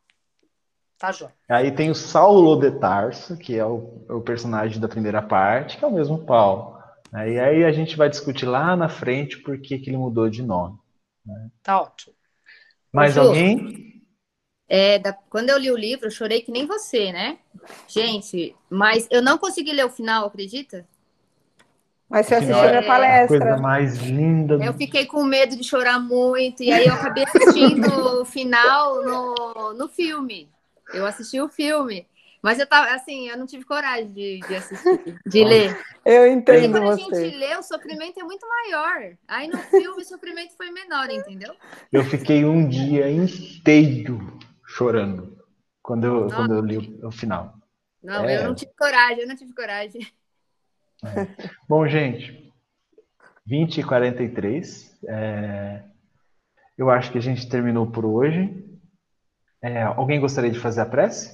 Tá, João. Aí tem o Saulo de Tarso, que é o, o personagem da primeira parte, que é o mesmo Paulo. E aí a gente vai discutir lá na frente por que, que ele mudou de nome. Né? Tá ótimo. Mais Ju, alguém? É, da, quando eu li o livro, eu chorei que nem você, né? Gente, mas eu não consegui ler o final, acredita? Mas você assistiu minha palestra. Coisa mais linda. Eu fiquei com medo de chorar muito, e aí eu acabei assistindo o final no, no filme. Eu assisti o filme. Mas eu tava, assim, eu não tive coragem de, de assistir, de ler. Eu entendo Porque quando você. a gente lê, o sofrimento é muito maior. Aí no filme o sofrimento foi menor, entendeu? Eu fiquei um dia inteiro chorando quando eu, quando eu li o, o final. Não, é... eu não tive coragem, eu não tive coragem. É. Bom, gente, 20 e 43. É... Eu acho que a gente terminou por hoje. É, alguém gostaria de fazer a prece?